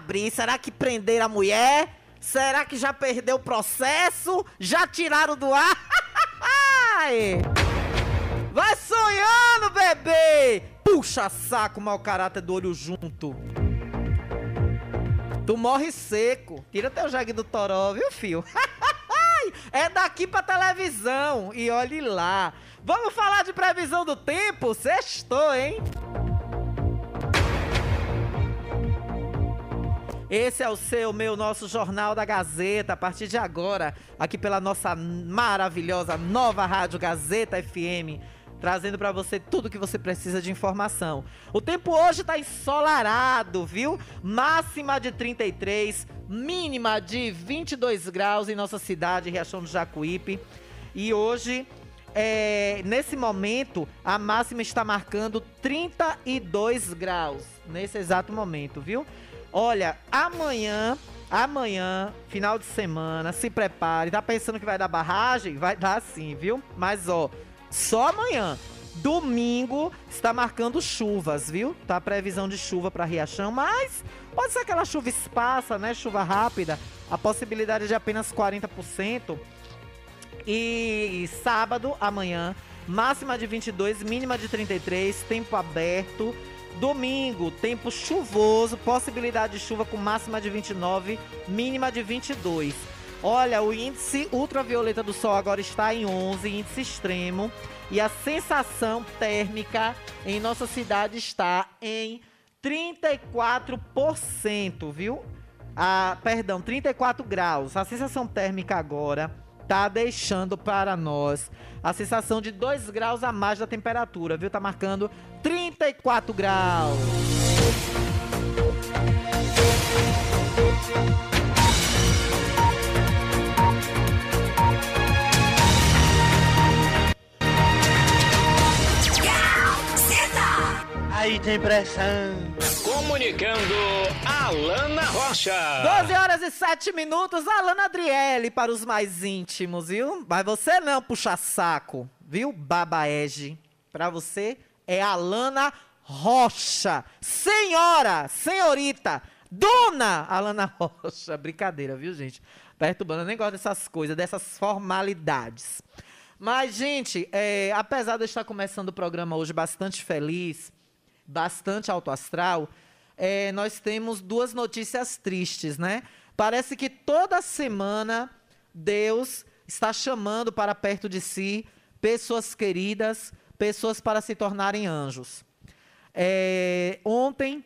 Abrir. Será que prenderam a mulher? Será que já perdeu o processo? Já tiraram do ar? Ai! Vai sonhando, bebê! Puxa saco, mau caráter do olho junto. Tu morre seco. Tira teu jegue do toró, viu, fio? é daqui pra televisão. E olhe lá. Vamos falar de previsão do tempo? Sextou, hein? Esse é o seu, meu, nosso Jornal da Gazeta, a partir de agora, aqui pela nossa maravilhosa nova rádio Gazeta FM, trazendo para você tudo que você precisa de informação. O tempo hoje tá ensolarado, viu? Máxima de 33, mínima de 22 graus em nossa cidade, Riachão do Jacuípe. E hoje, é, nesse momento, a máxima está marcando 32 graus, nesse exato momento, viu? Olha, amanhã, amanhã, final de semana, se prepare. Tá pensando que vai dar barragem? Vai dar sim, viu? Mas ó, só amanhã. Domingo está marcando chuvas, viu? Tá previsão de chuva para Riachão, mas pode ser aquela chuva esparsa, né? Chuva rápida. A possibilidade é de apenas 40%. E sábado, amanhã, máxima de 22, mínima de 33, tempo aberto. Domingo, tempo chuvoso, possibilidade de chuva com máxima de 29, mínima de 22. Olha, o índice ultravioleta do sol agora está em 11, índice extremo, e a sensação térmica em nossa cidade está em 34%, viu? Ah, perdão, 34 graus. A sensação térmica agora tá deixando para nós a sensação de 2 graus a mais da temperatura, viu? Tá marcando 34 graus. Aí tem pressão. Comunicando Alana Rocha. 12 horas e 7 minutos, Alana Adriele para os mais íntimos, viu? Mas você não puxa saco, viu? Babaege. Para você é Alana Rocha. Senhora, senhorita, dona Alana Rocha. Brincadeira, viu, gente? Perturbando, eu nem gosto dessas coisas, dessas formalidades. Mas, gente, é, apesar de eu estar começando o programa hoje bastante feliz, bastante alto astral, é, nós temos duas notícias tristes, né? Parece que toda semana Deus está chamando para perto de si pessoas queridas, pessoas para se tornarem anjos. É, ontem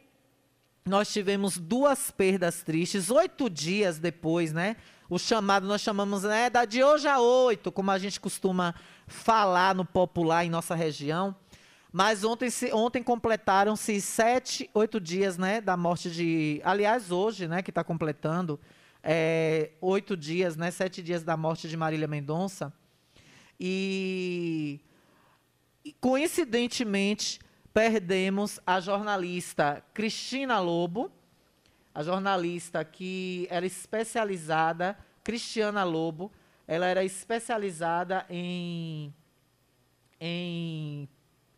nós tivemos duas perdas tristes, oito dias depois, né? O chamado nós chamamos né, da de hoje a oito, como a gente costuma falar no popular em nossa região. Mas ontem, ontem completaram-se sete, oito dias, né, da morte de. Aliás, hoje, né, que está completando é, oito dias, né, sete dias da morte de Marília Mendonça. E, e, coincidentemente perdemos a jornalista Cristina Lobo, a jornalista que era especializada, Cristiana Lobo, ela era especializada em, em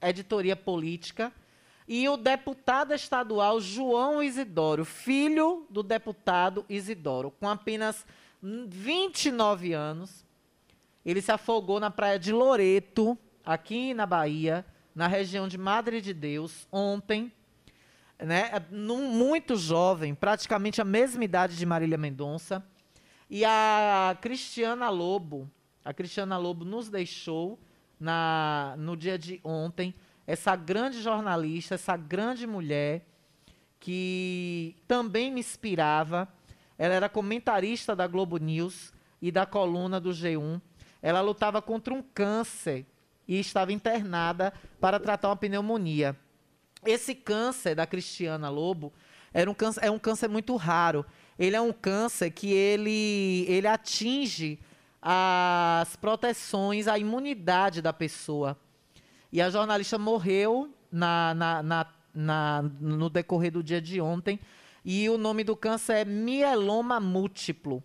editoria política, e o deputado estadual João Isidoro, filho do deputado Isidoro, com apenas 29 anos, ele se afogou na praia de Loreto, aqui na Bahia, na região de Madre de Deus, ontem, né, num, muito jovem, praticamente a mesma idade de Marília Mendonça. E a Cristiana Lobo, a Cristiana Lobo nos deixou na, no dia de ontem, essa grande jornalista, essa grande mulher que também me inspirava. Ela era comentarista da Globo News e da coluna do G1. Ela lutava contra um câncer e estava internada para tratar uma pneumonia. Esse câncer da Cristiana Lobo era um câncer, é um câncer muito raro. Ele é um câncer que ele, ele atinge as proteções, a imunidade da pessoa. E a jornalista morreu na, na, na, na, no decorrer do dia de ontem. E o nome do câncer é mieloma múltiplo.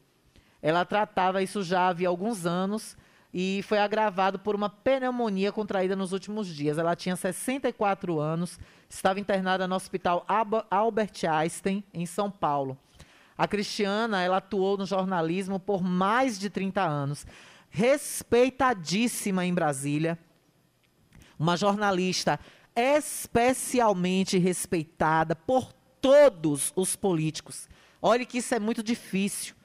Ela tratava isso já havia alguns anos e foi agravado por uma pneumonia contraída nos últimos dias. Ela tinha 64 anos, estava internada no Hospital Albert Einstein, em São Paulo. A Cristiana, ela atuou no jornalismo por mais de 30 anos, respeitadíssima em Brasília, uma jornalista especialmente respeitada por todos os políticos. Olhe que isso é muito difícil,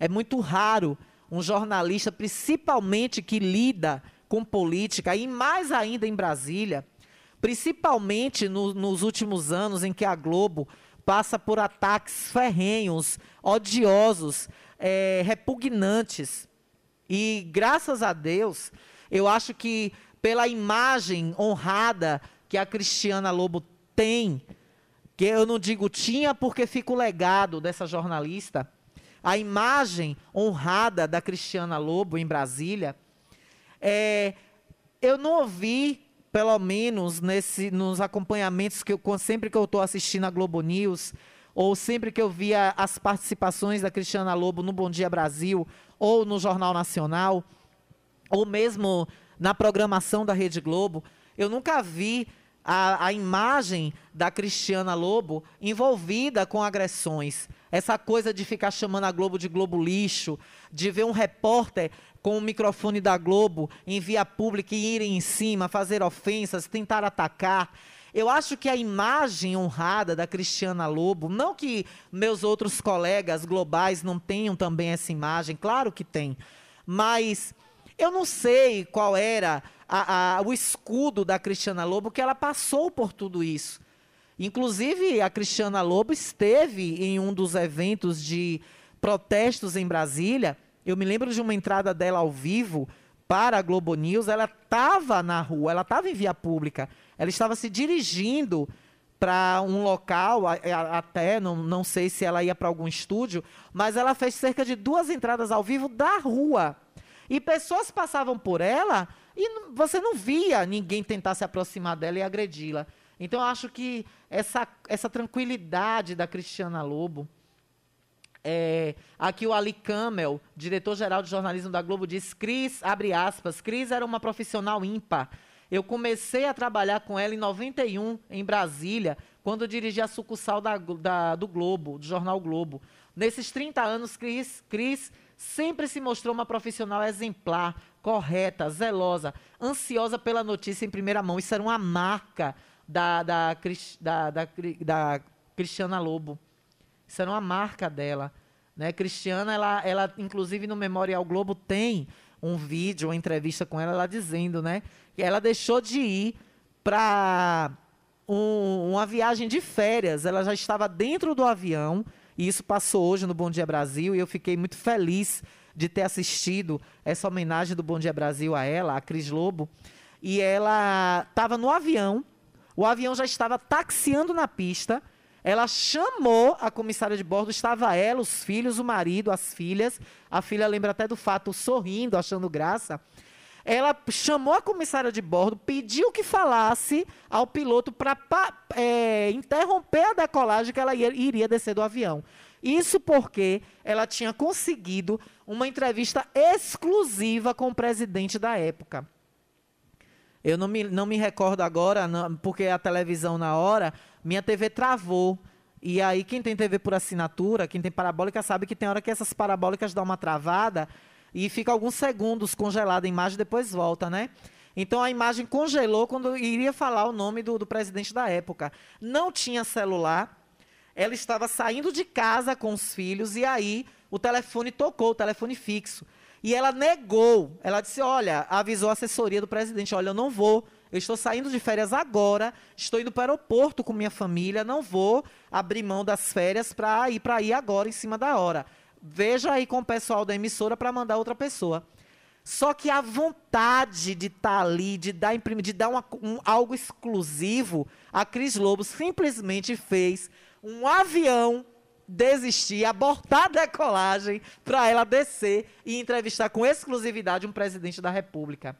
é muito raro um jornalista, principalmente que lida com política, e mais ainda em Brasília, principalmente no, nos últimos anos em que a Globo passa por ataques ferrenhos, odiosos, é, repugnantes. E graças a Deus, eu acho que pela imagem honrada que a Cristiana Lobo tem, que eu não digo tinha porque fica o legado dessa jornalista, a imagem honrada da Cristiana Lobo em Brasília, é, eu não ouvi, pelo menos nesse, nos acompanhamentos que eu, sempre que eu estou assistindo a Globo News, ou sempre que eu via as participações da Cristiana Lobo no Bom Dia Brasil, ou no Jornal Nacional, ou mesmo na programação da Rede Globo, eu nunca vi a, a, imagem da Cristiana Lobo envolvida com agressões. Essa coisa de ficar chamando a Globo de Globo lixo, de ver um repórter com o microfone da Globo em via pública e irem em cima, fazer ofensas, tentar atacar. Eu acho que a imagem honrada da Cristiana Lobo, não que meus outros colegas globais não tenham também essa imagem, claro que tem, mas eu não sei qual era a, a, o escudo da Cristiana Lobo, que ela passou por tudo isso. Inclusive, a Cristiana Lobo esteve em um dos eventos de protestos em Brasília. Eu me lembro de uma entrada dela ao vivo para a Globo News. Ela estava na rua, ela estava em via pública. Ela estava se dirigindo para um local, até não, não sei se ela ia para algum estúdio, mas ela fez cerca de duas entradas ao vivo da rua. E pessoas passavam por ela e você não via ninguém tentar se aproximar dela e agredi-la. Então, eu acho que essa, essa tranquilidade da Cristiana Lobo. É, aqui o Ali Camel, diretor-geral de jornalismo da Globo, diz: Cris, abre aspas, Cris era uma profissional ímpar. Eu comecei a trabalhar com ela em 91, em Brasília, quando dirigi a sucursal da, da, do Globo, do jornal Globo. Nesses 30 anos, Cris, Cris sempre se mostrou uma profissional exemplar, correta, zelosa, ansiosa pela notícia em primeira mão. Isso era uma marca da, da, da, da, da Cristiana Lobo. Isso era uma marca dela. Né? Cristiana, ela, ela, inclusive no Memorial Globo, tem um vídeo, uma entrevista com ela, ela dizendo né, que ela deixou de ir para um, uma viagem de férias. Ela já estava dentro do avião, e isso passou hoje no Bom Dia Brasil, e eu fiquei muito feliz de ter assistido essa homenagem do Bom Dia Brasil a ela, a Cris Lobo. e ela estava no avião, o avião já estava taxiando na pista. Ela chamou a comissária de bordo, estava ela, os filhos, o marido, as filhas. A filha lembra até do fato, sorrindo, achando graça. Ela chamou a comissária de bordo, pediu que falasse ao piloto para é, interromper a decolagem que ela ia, iria descer do avião. Isso porque ela tinha conseguido uma entrevista exclusiva com o presidente da época. Eu não me, não me recordo agora, não, porque a televisão na hora, minha TV travou. E aí, quem tem TV por assinatura, quem tem parabólica, sabe que tem hora que essas parabólicas dão uma travada e fica alguns segundos congelada a imagem depois volta, né? Então a imagem congelou quando iria falar o nome do, do presidente da época. Não tinha celular, ela estava saindo de casa com os filhos e aí o telefone tocou, o telefone fixo. E ela negou. Ela disse: Olha, avisou a assessoria do presidente: Olha, eu não vou. Eu estou saindo de férias agora, estou indo para o aeroporto com minha família, não vou abrir mão das férias para ir para ir agora em cima da hora. Veja aí com o pessoal da emissora para mandar outra pessoa. Só que a vontade de estar tá ali, de dar, de dar uma, um, algo exclusivo, a Cris Lobo simplesmente fez um avião desistir, abortar a decolagem para ela descer e entrevistar com exclusividade um presidente da República.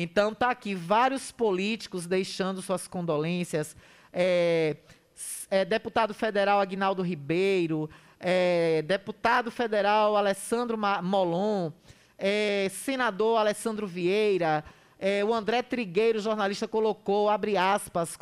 Então tá aqui vários políticos deixando suas condolências. É, é, deputado federal Agnaldo Ribeiro, é, deputado federal Alessandro Molon, é, senador Alessandro Vieira, é, o André Trigueiro, jornalista, colocou, abre aspas,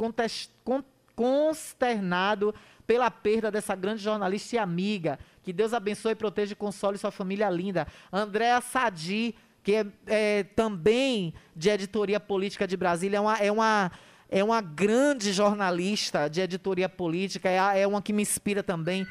consternado pela perda dessa grande jornalista e amiga. Que Deus abençoe, proteja e console sua família linda. Andréa Sadi, que é, é, também de editoria política de Brasília, é uma, é uma, é uma grande jornalista de editoria política, é, é uma que me inspira também.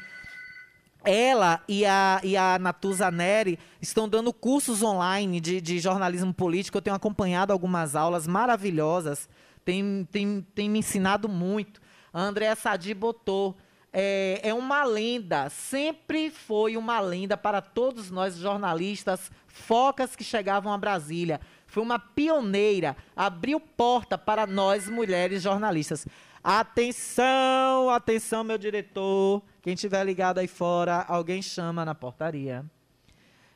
Ela e a, e a Natuza Neri estão dando cursos online de, de jornalismo político. Eu tenho acompanhado algumas aulas maravilhosas, tem, tem, tem me ensinado muito. A Andréa Sadi botou é, é uma lenda, sempre foi uma lenda para todos nós jornalistas, focas que chegavam a Brasília. Foi uma pioneira, abriu porta para nós mulheres jornalistas. Atenção, atenção, meu diretor. Quem tiver ligado aí fora, alguém chama na portaria.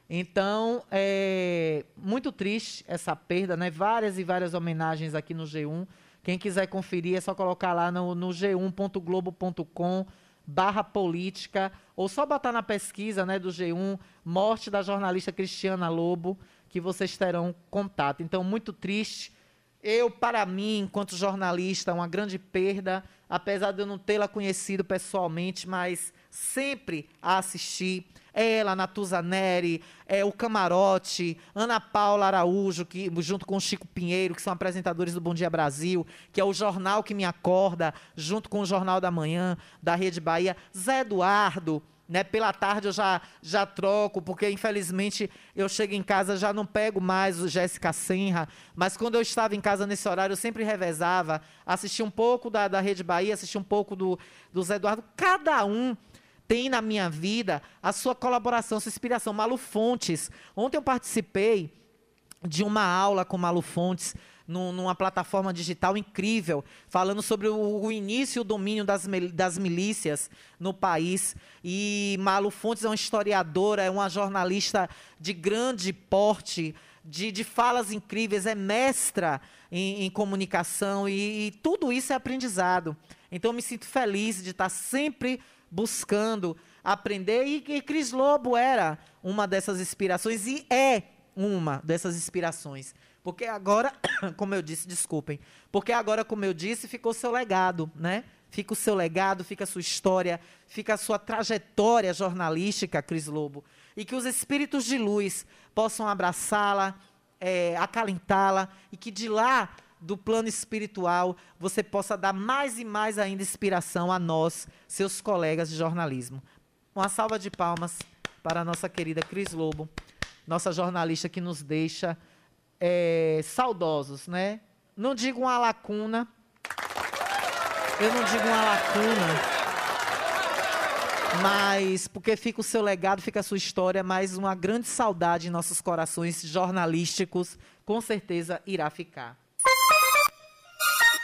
Então, é muito triste essa perda, né? Várias e várias homenagens aqui no G1. Quem quiser conferir é só colocar lá no, no g1.globo.com barra política, ou só botar na pesquisa né, do G1, morte da jornalista Cristiana Lobo, que vocês terão contato. Então, muito triste. Eu, para mim, enquanto jornalista, uma grande perda, apesar de eu não tê-la conhecido pessoalmente, mas sempre a assistir ela, Natuza Neri, é, o Camarote, Ana Paula Araújo, que, junto com o Chico Pinheiro, que são apresentadores do Bom Dia Brasil, que é o jornal que me acorda, junto com o Jornal da Manhã, da Rede Bahia, Zé Eduardo, né, pela tarde eu já, já troco, porque infelizmente eu chego em casa, já não pego mais o Jéssica Senra, mas quando eu estava em casa nesse horário, eu sempre revezava, assisti um pouco da, da Rede Bahia, assisti um pouco do, do Zé Eduardo, cada um tem na minha vida a sua colaboração, sua inspiração. Malu Fontes. Ontem eu participei de uma aula com Malu Fontes numa plataforma digital incrível, falando sobre o, o início e o domínio das, das milícias no país. E Malu Fontes é uma historiadora, é uma jornalista de grande porte, de, de falas incríveis, é mestra em, em comunicação e, e tudo isso é aprendizado. Então, eu me sinto feliz de estar sempre buscando aprender. E, e Cris Lobo era uma dessas inspirações e é uma dessas inspirações. Porque agora, como eu disse, desculpem, porque agora, como eu disse, ficou seu legado, né? Fica o seu legado, fica a sua história, fica a sua trajetória jornalística, Cris Lobo. E que os espíritos de luz possam abraçá-la, é, acalentá-la, e que de lá do plano espiritual, você possa dar mais e mais ainda inspiração a nós, seus colegas de jornalismo. Uma salva de palmas para a nossa querida Cris Lobo, nossa jornalista que nos deixa é, saudosos, né? Não digo uma lacuna, eu não digo uma lacuna, mas porque fica o seu legado, fica a sua história, mas uma grande saudade em nossos corações jornalísticos, com certeza irá ficar.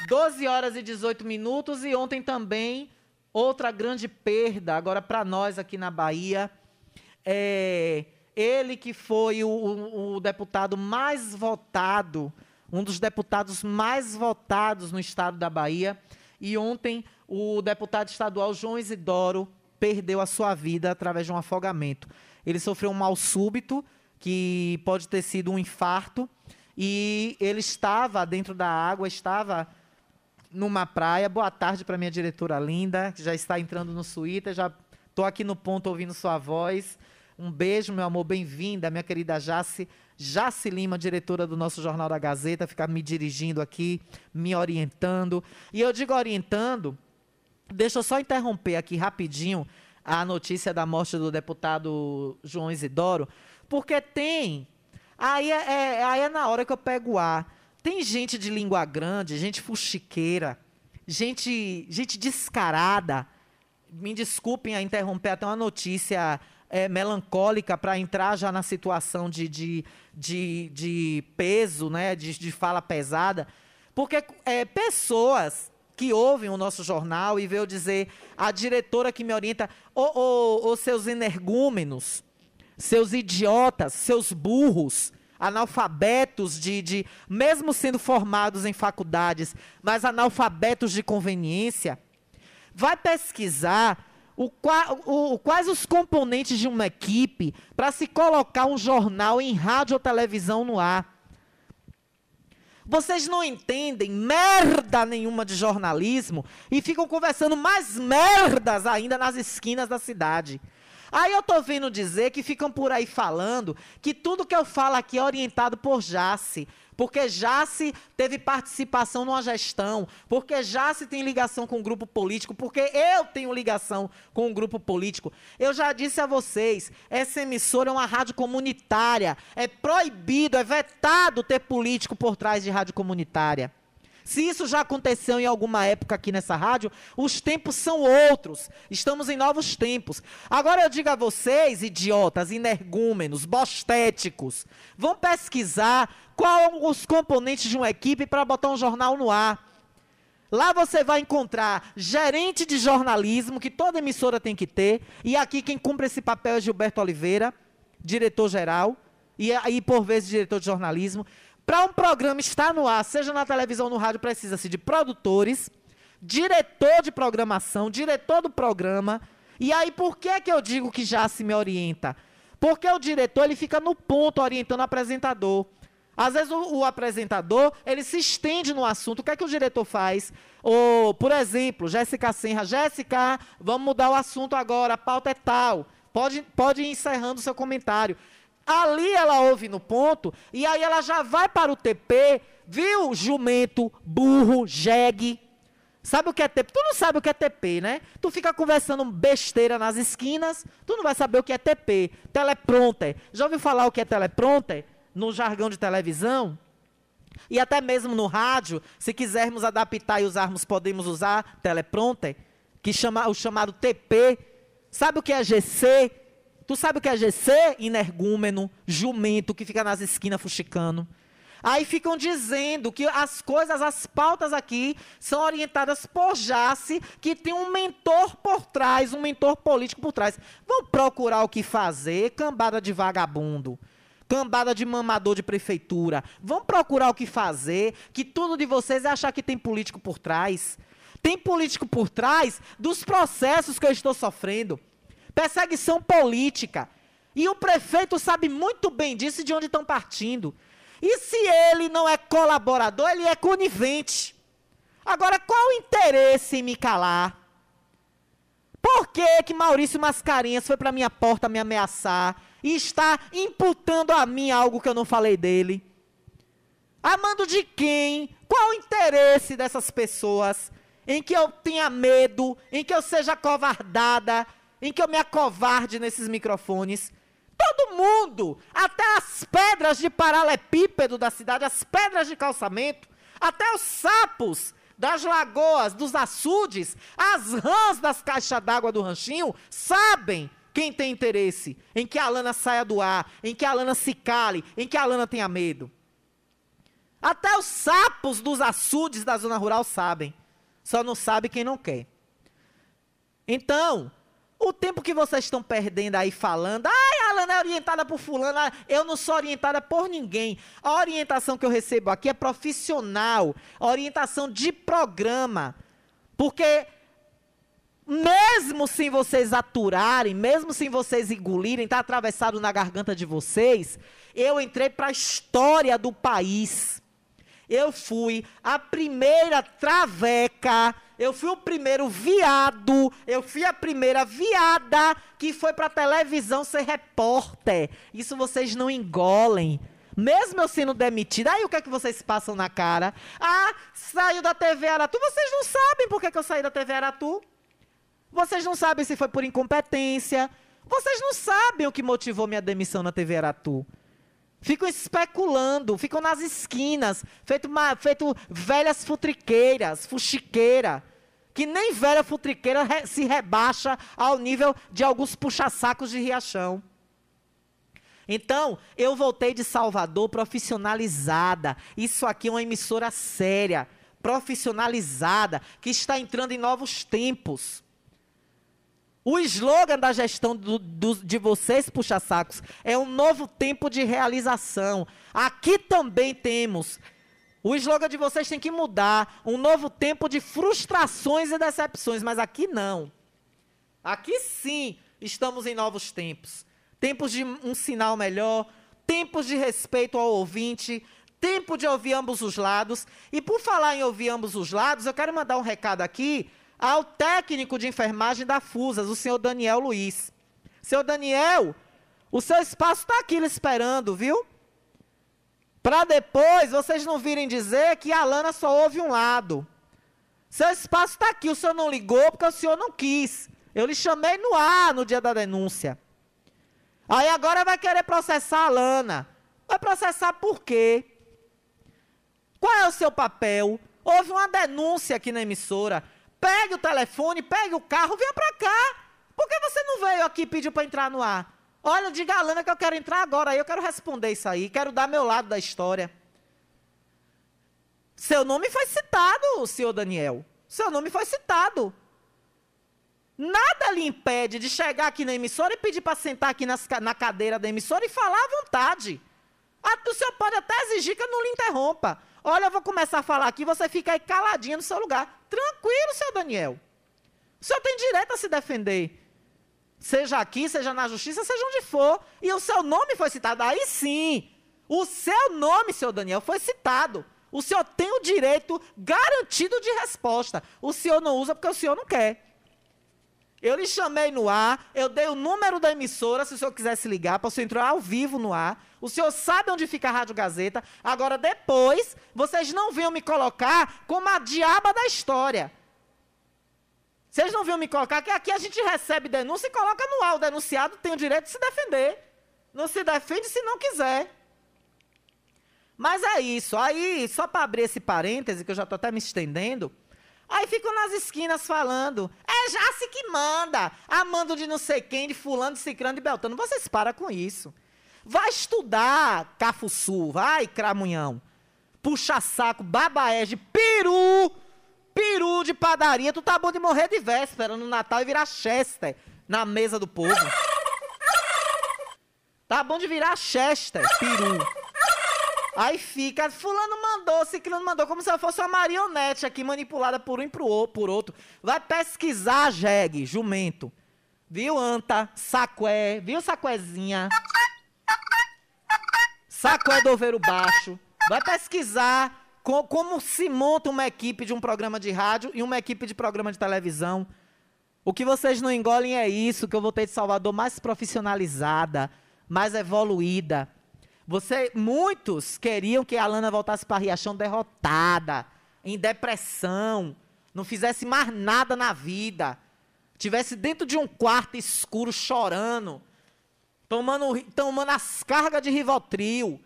12 horas e 18 minutos e ontem também outra grande perda agora para nós aqui na Bahia. É, ele que foi o, o, o deputado mais votado, um dos deputados mais votados no estado da Bahia. E ontem o deputado estadual João Isidoro perdeu a sua vida através de um afogamento. Ele sofreu um mal súbito, que pode ter sido um infarto, e ele estava dentro da água, estava numa praia. Boa tarde para minha diretora linda, que já está entrando no suíte, já estou aqui no ponto ouvindo sua voz. Um beijo, meu amor, bem-vinda, minha querida Jace. Jace Lima, diretora do nosso Jornal da Gazeta, ficar me dirigindo aqui, me orientando. E eu digo orientando, deixa eu só interromper aqui rapidinho a notícia da morte do deputado João Isidoro, porque tem. Aí é, é, aí é na hora que eu pego o ar. Tem gente de língua grande, gente fuxiqueira, gente, gente descarada. Me desculpem a interromper até uma notícia é, melancólica para entrar já na situação de, de, de, de peso, né, de, de fala pesada. Porque é, pessoas que ouvem o nosso jornal e veio dizer a diretora que me orienta, ô, seus energúmenos, seus idiotas, seus burros, analfabetos de, de, mesmo sendo formados em faculdades, mas analfabetos de conveniência, vai pesquisar o, o, quais os componentes de uma equipe para se colocar um jornal em rádio ou televisão no ar. Vocês não entendem merda nenhuma de jornalismo e ficam conversando mais merdas ainda nas esquinas da cidade. Aí eu tô vendo dizer que ficam por aí falando que tudo que eu falo aqui é orientado por Jace porque já se teve participação numa gestão, porque já se tem ligação com um grupo político, porque eu tenho ligação com um grupo político. Eu já disse a vocês, essa emissora é uma rádio comunitária, é proibido, é vetado ter político por trás de rádio comunitária. Se isso já aconteceu em alguma época aqui nessa rádio, os tempos são outros. Estamos em novos tempos. Agora eu digo a vocês, idiotas, energúmenos, bostéticos, vão pesquisar quais os componentes de uma equipe para botar um jornal no ar. Lá você vai encontrar gerente de jornalismo, que toda emissora tem que ter, e aqui quem cumpre esse papel é Gilberto Oliveira, diretor-geral, e aí por vezes diretor de jornalismo. Para um programa estar no ar, seja na televisão ou no rádio, precisa-se de produtores, diretor de programação, diretor do programa. E aí, por que, que eu digo que já se me orienta? Porque o diretor ele fica no ponto orientando o apresentador. Às vezes o, o, apresentador, ele se estende no assunto. O que é que o diretor faz? Ou, por exemplo, Jéssica Senra. Jéssica, vamos mudar o assunto agora, a pauta é tal. Pode, pode ir encerrando o seu comentário. Ali ela ouve no ponto e aí ela já vai para o TP, viu? Jumento, burro, jegue. Sabe o que é TP? Tu não sabe o que é TP, né? Tu fica conversando besteira nas esquinas, tu não vai saber o que é TP. Teleprompter. Já ouviu falar o que é teleprompter? No jargão de televisão? E até mesmo no rádio, se quisermos adaptar e usarmos, podemos usar teleprompter, que chama o chamado TP. Sabe o que é GC? Tu sabe o que é GC? Inergúmeno, jumento, que fica nas esquinas fuxicando. Aí ficam dizendo que as coisas, as pautas aqui são orientadas por Jace, que tem um mentor por trás, um mentor político por trás. Vão procurar o que fazer, cambada de vagabundo. Cambada de mamador de prefeitura. Vão procurar o que fazer, que tudo de vocês é achar que tem político por trás. Tem político por trás dos processos que eu estou sofrendo perseguição política. E o prefeito sabe muito bem disso e de onde estão partindo. E se ele não é colaborador, ele é conivente. Agora, qual o interesse em me calar? Por que, que Maurício Mascarenhas foi para minha porta me ameaçar e está imputando a mim algo que eu não falei dele? Amando de quem? Qual o interesse dessas pessoas em que eu tenha medo, em que eu seja covardada, em que eu me acovarde nesses microfones. Todo mundo, até as pedras de paralelepípedo da cidade, as pedras de calçamento, até os sapos das lagoas, dos açudes, as rãs das caixas d'água do ranchinho, sabem quem tem interesse em que a Lana saia do ar, em que a Lana se cale, em que a Lana tenha medo. Até os sapos dos açudes da zona rural sabem. Só não sabe quem não quer. Então, o tempo que vocês estão perdendo aí falando, ai, Alana é orientada por fulano, eu não sou orientada por ninguém. A orientação que eu recebo aqui é profissional, orientação de programa. Porque mesmo sem vocês aturarem, mesmo sem vocês engolirem, está atravessado na garganta de vocês, eu entrei para a história do país. Eu fui a primeira traveca eu fui o primeiro viado, eu fui a primeira viada que foi para televisão ser repórter. Isso vocês não engolem. Mesmo eu sendo demitida, aí o que é que vocês passam na cara? Ah, saiu da TV Aratu. Vocês não sabem por que, que eu saí da TV Aratu. Vocês não sabem se foi por incompetência. Vocês não sabem o que motivou minha demissão na TV Aratu. Ficam especulando, ficam nas esquinas, feito, uma, feito velhas futriqueiras, fuxiqueira, que nem velha futriqueira re, se rebaixa ao nível de alguns puxa-sacos de Riachão. Então, eu voltei de Salvador profissionalizada. Isso aqui é uma emissora séria, profissionalizada, que está entrando em novos tempos. O slogan da gestão do, do, de vocês, puxa-sacos, é um novo tempo de realização. Aqui também temos. O slogan de vocês tem que mudar. Um novo tempo de frustrações e decepções. Mas aqui não. Aqui sim estamos em novos tempos. Tempos de um sinal melhor. Tempos de respeito ao ouvinte. Tempo de ouvir ambos os lados. E por falar em ouvir ambos os lados, eu quero mandar um recado aqui ao técnico de enfermagem da FUSAS, o senhor Daniel Luiz. Senhor Daniel, o seu espaço está aqui esperando, viu? Para depois vocês não virem dizer que a Lana só ouve um lado. Seu espaço está aqui, o senhor não ligou porque o senhor não quis. Eu lhe chamei no ar no dia da denúncia. Aí agora vai querer processar a Lana. Vai processar por quê? Qual é o seu papel? Houve uma denúncia aqui na emissora. Pegue o telefone, pegue o carro, venha para cá. Por que você não veio aqui e pediu para entrar no ar? Olha, diga a Lana que eu quero entrar agora. Eu quero responder isso aí. Quero dar meu lado da história. Seu nome foi citado, senhor Daniel. Seu nome foi citado. Nada lhe impede de chegar aqui na emissora e pedir para sentar aqui nas, na cadeira da emissora e falar à vontade. O senhor pode até exigir que eu não lhe interrompa. Olha, eu vou começar a falar aqui, você fica aí caladinha no seu lugar. Tranquilo, seu Daniel. O senhor tem direito a se defender. Seja aqui, seja na justiça, seja onde for. E o seu nome foi citado. Aí sim. O seu nome, seu Daniel, foi citado. O senhor tem o direito garantido de resposta. O senhor não usa porque o senhor não quer. Eu lhe chamei no ar, eu dei o número da emissora, se o senhor quisesse ligar, para o senhor entrar ao vivo no ar. O senhor sabe onde fica a Rádio Gazeta. Agora, depois, vocês não venham me colocar como a diaba da história. Vocês não venham me colocar que aqui a gente recebe denúncia e coloca no ar. O denunciado tem o direito de se defender. Não se defende se não quiser. Mas é isso. Aí, só para abrir esse parêntese, que eu já estou até me estendendo. Aí ficam nas esquinas falando. É Jace que manda. Amando de não sei quem, de fulano, de cicrano, de beltano. Vocês param com isso. Vai estudar, Cafuçu, vai, Cramunhão. Puxa saco, babaege, peru, peru de padaria. Tu tá bom de morrer de véspera no Natal e virar Chester na mesa do povo. Tá bom de virar Chester, peru. Aí fica, fulano mandou, ciclano mandou, como se ela fosse uma marionete aqui manipulada por um e por outro. Vai pesquisar, jegue, jumento. Viu, anta, sacué, viu, sacuézinha? Saco do Overu Baixo. Vai pesquisar com, como se monta uma equipe de um programa de rádio e uma equipe de programa de televisão. O que vocês não engolem é isso, que eu voltei de Salvador mais profissionalizada, mais evoluída. Você, muitos queriam que a Alana voltasse para Riachão derrotada, em depressão, não fizesse mais nada na vida, tivesse dentro de um quarto escuro chorando, tomando, tomando as cargas de Rivotril.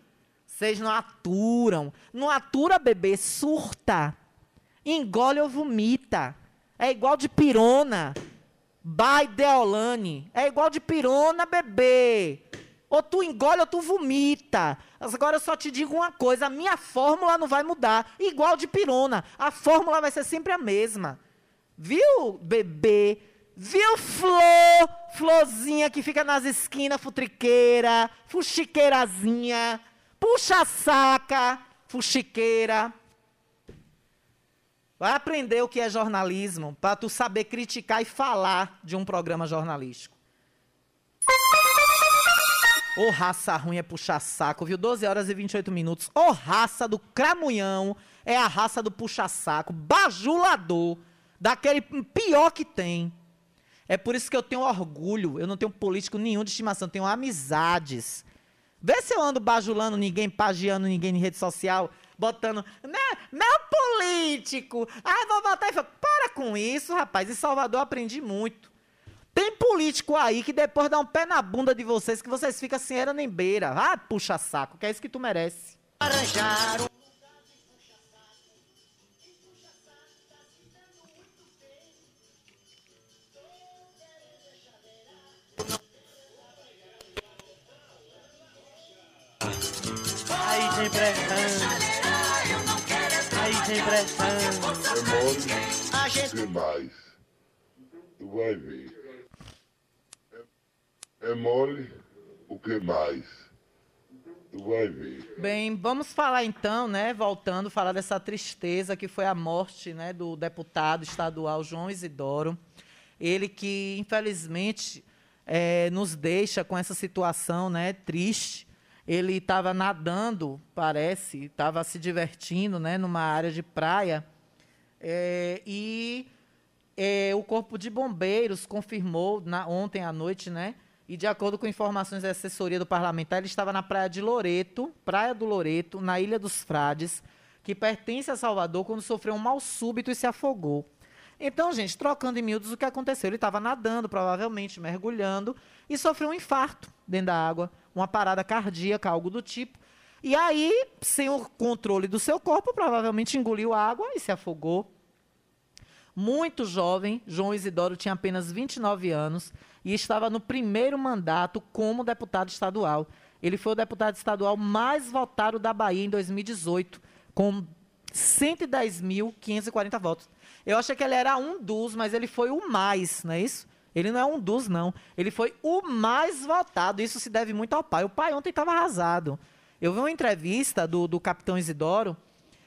Vocês não aturam. Não atura, bebê, surta. Engole ou vomita. É igual de pirona. By Deolane. É igual de pirona, bebê. Ou tu engole ou tu vomita. Agora eu só te digo uma coisa: a minha fórmula não vai mudar. Igual de pirona. A fórmula vai ser sempre a mesma. Viu, bebê? Viu, flor? Florzinha que fica nas esquinas, futriqueira, fuxiqueirazinha. Puxa saca, fuxiqueira. Vai aprender o que é jornalismo para tu saber criticar e falar de um programa jornalístico. Ô raça ruim é puxar saco, viu? 12 horas e 28 minutos. Ô raça do cramunhão é a raça do puxa saco, bajulador, daquele pior que tem. É por isso que eu tenho orgulho. Eu não tenho político nenhum de estimação, tenho amizades. Vê se eu ando bajulando ninguém, pagiando ninguém em rede social, botando. Não, não político! Ah, vou votar e falo, Para com isso, rapaz. Em Salvador aprendi muito. Tem político aí que depois dá um pé na bunda de vocês, que vocês ficam sem era nem beira. Ah, puxa saco, que é isso que tu merece. Aí tem pressão. Aí tem pressão. É mole o que mais? Tu vai ver. É, é mole o que mais? Tu vai ver. Bem, vamos falar então, né, voltando, falar dessa tristeza que foi a morte, né, do deputado estadual João Isidoro. Ele que, infelizmente, eh, nos deixa com essa situação, né, triste. Ele estava nadando, parece, estava se divertindo, né, numa área de praia. eh, e eh, o Corpo de Bombeiros confirmou na- ontem à noite, né? E de acordo com informações da assessoria do parlamentar, ele estava na praia de Loreto, Praia do Loreto, na Ilha dos Frades, que pertence a Salvador, quando sofreu um mal súbito e se afogou. Então, gente, trocando em miúdos, o que aconteceu? Ele estava nadando, provavelmente mergulhando, e sofreu um infarto dentro da água, uma parada cardíaca, algo do tipo. E aí, sem o controle do seu corpo, provavelmente engoliu água e se afogou muito jovem, João Isidoro tinha apenas 29 anos e estava no primeiro mandato como deputado estadual. Ele foi o deputado estadual mais votado da Bahia em 2018, com 110.540 votos. Eu achei que ele era um dos, mas ele foi o mais, não é isso? Ele não é um dos, não. Ele foi o mais votado. Isso se deve muito ao pai. O pai ontem estava arrasado. Eu vi uma entrevista do, do capitão Isidoro,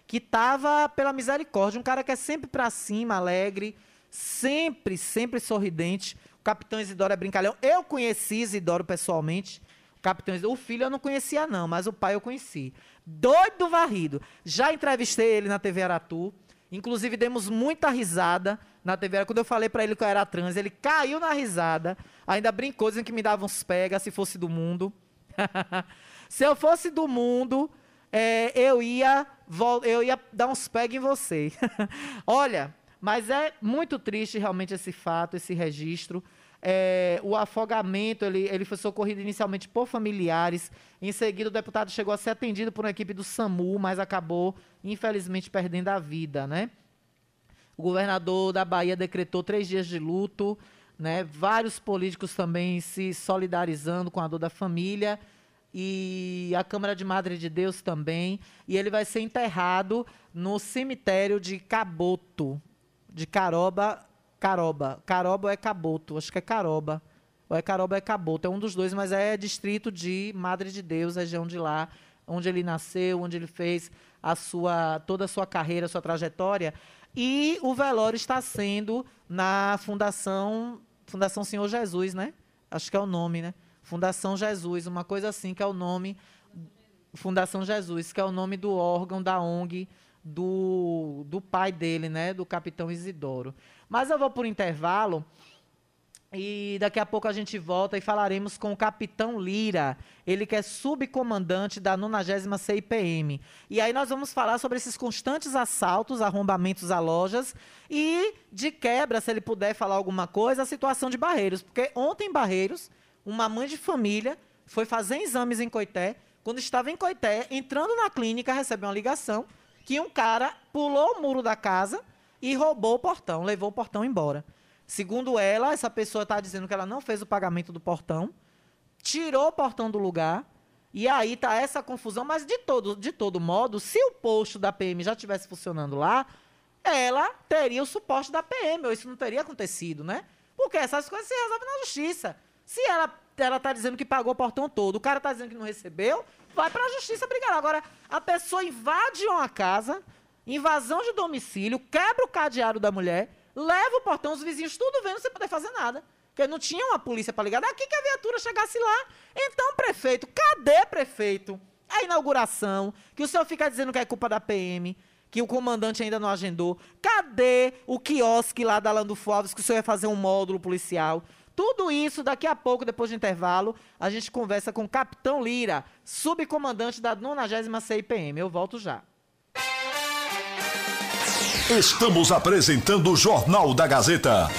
que tava pela misericórdia, um cara que é sempre pra cima, alegre, sempre, sempre sorridente. Capitão Isidoro é brincalhão. Eu conheci Isidoro pessoalmente. Capitão Isidoro, o filho eu não conhecia não, mas o pai eu conheci. Doido varrido. Já entrevistei ele na TV Aratu. Inclusive demos muita risada na TV. Quando eu falei pra ele que eu era trans, ele caiu na risada. Ainda brincou dizendo que me dava uns pega se fosse do mundo. se eu fosse do mundo, é, eu ia eu ia dar uns pega em você. Olha, mas é muito triste realmente esse fato, esse registro. É, o afogamento, ele, ele foi socorrido inicialmente por familiares. Em seguida, o deputado chegou a ser atendido por uma equipe do SAMU, mas acabou, infelizmente, perdendo a vida, né? O governador da Bahia decretou três dias de luto, né? Vários políticos também se solidarizando com a dor da família e a Câmara de Madre de Deus também. E ele vai ser enterrado no cemitério de Caboto, de Caroba, Caroba. Caroba ou é Caboto? Acho que é Caroba. Ou é Caroba ou é Caboto. É um dos dois, mas é distrito de Madre de Deus, região de lá, onde ele nasceu, onde ele fez a sua toda a sua carreira, a sua trajetória. E o velório está sendo na Fundação Fundação Senhor Jesus, né? Acho que é o nome, né? Fundação Jesus, uma coisa assim que é o nome Fundação Jesus, que é o nome do órgão da ONG do, do pai dele, né? Do capitão Isidoro. Mas eu vou por intervalo e daqui a pouco a gente volta e falaremos com o capitão Lira, ele que é subcomandante da 90 CIPM. E aí nós vamos falar sobre esses constantes assaltos, arrombamentos a lojas e, de quebra, se ele puder falar alguma coisa, a situação de Barreiros. Porque ontem em Barreiros, uma mãe de família foi fazer exames em Coité. Quando estava em Coité, entrando na clínica, recebeu uma ligação que um cara pulou o muro da casa e roubou o portão, levou o portão embora. Segundo ela, essa pessoa está dizendo que ela não fez o pagamento do portão, tirou o portão do lugar. E aí tá essa confusão, mas de todo, de todo modo, se o posto da PM já estivesse funcionando lá, ela teria o suporte da PM, ou isso não teria acontecido, né? Porque essas coisas se resolvem na justiça. Se ela, ela tá dizendo que pagou o portão todo, o cara tá dizendo que não recebeu, vai pra justiça brigar. Agora, a pessoa invade uma casa, invasão de domicílio, quebra o cadeado da mulher, leva o portão, os vizinhos tudo vendo sem poder fazer nada. Porque não tinha uma polícia para ligar. Daqui que a viatura chegasse lá. Então, prefeito, cadê prefeito? A inauguração, que o senhor fica dizendo que é culpa da PM, que o comandante ainda não agendou. Cadê o quiosque lá da Landulfo Alves, que o senhor ia fazer um módulo policial? Tudo isso, daqui a pouco, depois do intervalo, a gente conversa com o Capitão Lira, subcomandante da 90 CIPM. Eu volto já. Estamos apresentando o Jornal da Gazeta.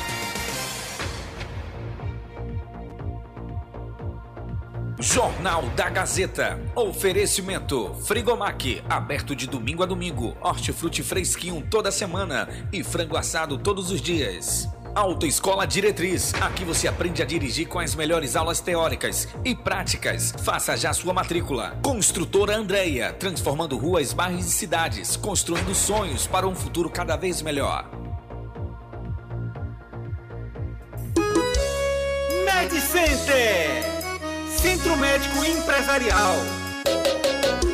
Jornal da Gazeta. Oferecimento: Frigomac, aberto de domingo a domingo. Hortifruti fresquinho toda semana e frango assado todos os dias. Autoescola Diretriz. Aqui você aprende a dirigir com as melhores aulas teóricas e práticas. Faça já sua matrícula. Construtora Andreia, transformando ruas, bairros e cidades, construindo sonhos para um futuro cada vez melhor. MedCenter, Centro Médico Empresarial.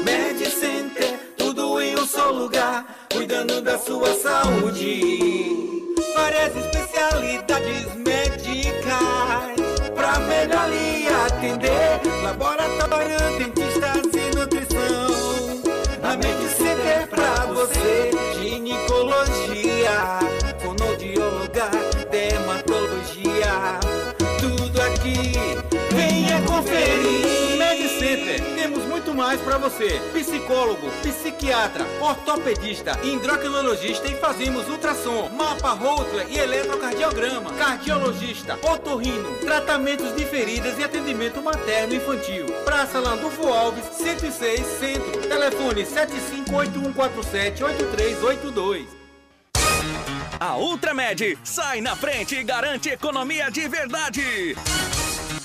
MedCenter, tudo em um só lugar, cuidando da sua saúde. Várias especialidades médicas, para você. Psicólogo, psiquiatra, ortopedista, endocrinologista e fazemos ultrassom, mapa Holter e eletrocardiograma, cardiologista, otorrino, tratamentos de feridas e atendimento materno infantil. Praça Landulfo Alves, 106 Centro. Telefone 7581478382. A Ultramed sai na frente e garante economia de verdade.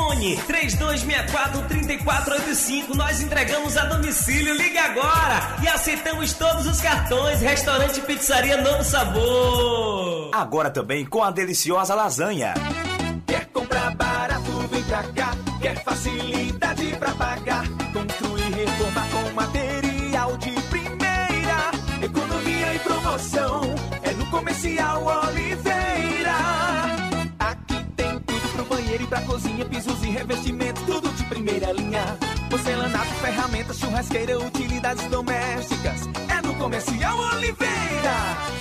Hum, Fone 3264-3485. Nós entregamos a domicílio. Ligue agora e aceitamos todos os cartões. Restaurante Pizzaria Novo Sabor. Agora também com a deliciosa lasanha. Quer comprar barato, vem pra cá. Quer facilidade pra pagar. Construir, reformar com material de primeira. Economia e promoção. É no Comercial Oliveira. Aqui tem tudo pro banheiro e pra cozinha. Pisos e revestimentos, tudo de primeira linha. Porcelanato, ferramentas, churrasqueira, utilidades domésticas. É no Comercial Oliveira.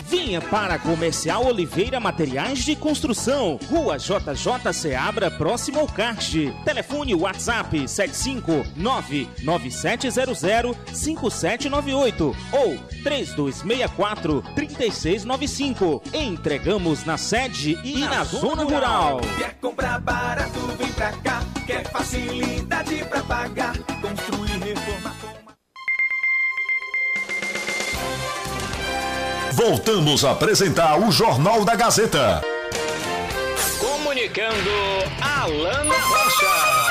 Vinha para Comercial Oliveira Materiais de Construção, Rua JJ Seabra, próximo ao Kart. Telefone WhatsApp 75997005798 ou 3264-3695. Entregamos na sede e, na, zona rural. Quer comprar barato, vem pra cá. Quer facilidade pra pagar. Construir, reformar. Voltamos a apresentar o Jornal da Gazeta. Comunicando Alana Rocha.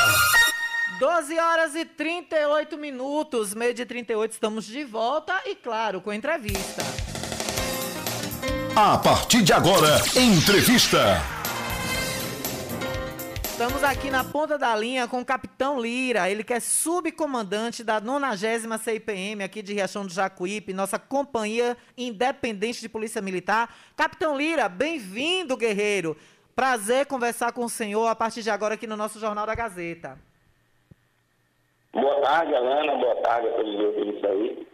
12 horas e 38 minutos, meio de 38, estamos de volta e, claro, com entrevista. A partir de agora, entrevista. Estamos aqui na ponta da linha com o Capitão Lira, ele que é subcomandante da 90 CIPM aqui de Riachão do Jacuípe, nossa companhia independente de Polícia Militar. Capitão Lira, bem-vindo, guerreiro. Prazer conversar com o senhor a partir de agora aqui no nosso Jornal da Gazeta. Boa tarde, Alana. Boa tarde a todos os ouvintes aí.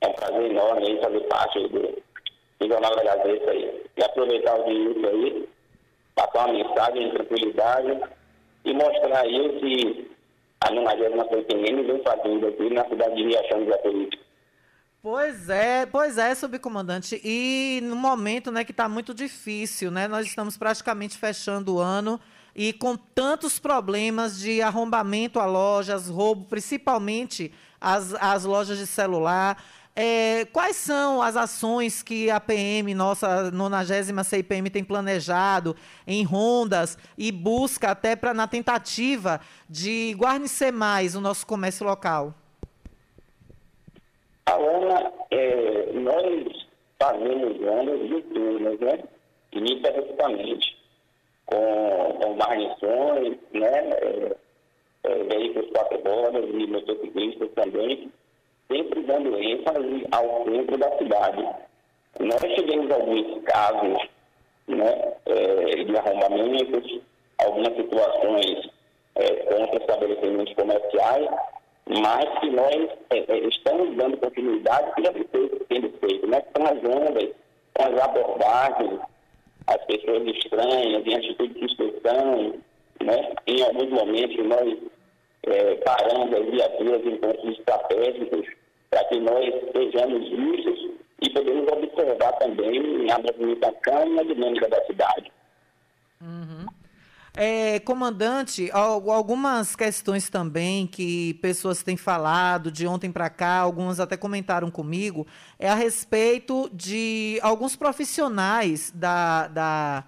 É um prazer enorme aí fazer parte do, do Jornal da Gazeta aí. E aproveitar o dia aí, passar uma mensagem de tranquilidade e mostrar aí que a 90 CPM vem fazendo aqui na cidade de Riachão do Jacuípe. Pois é, pois é, subcomandante. E no momento, né, que está muito difícil, né? Nós estamos praticamente fechando o ano e com tantos problemas de arrombamento a lojas, roubo, principalmente as, as lojas de celular. É, quais são as ações que a PM, nossa 90 CIPM, tem planejado em rondas e busca até pra, na tentativa de guarnecer mais o nosso comércio local? Alana, é, nós fazemos rondas de turmas, né? Ininterruptamente, com, com guarnições, né? É, é, veículos quatro rodas e motociclistas também, sempre dando ênfase ao centro da cidade. Nós tivemos alguns casos né, é, de arrombamentos, algumas situações é, contra estabelecimentos comerciais, mas que nós é, é estamos dando continuidade que já sendo feito, né, com as ondas, com as abordagens, as pessoas estranhas, em atitude de inspeção, né, em alguns momentos nós é, paramos as viaturas em pontos estratégicos para que nós sejamos justos e podemos observar também a movimentação e a dinâmica da cidade. Uhum. É, comandante, algumas questões também que pessoas têm falado de ontem para cá, algumas até comentaram comigo, é a respeito de alguns profissionais da, da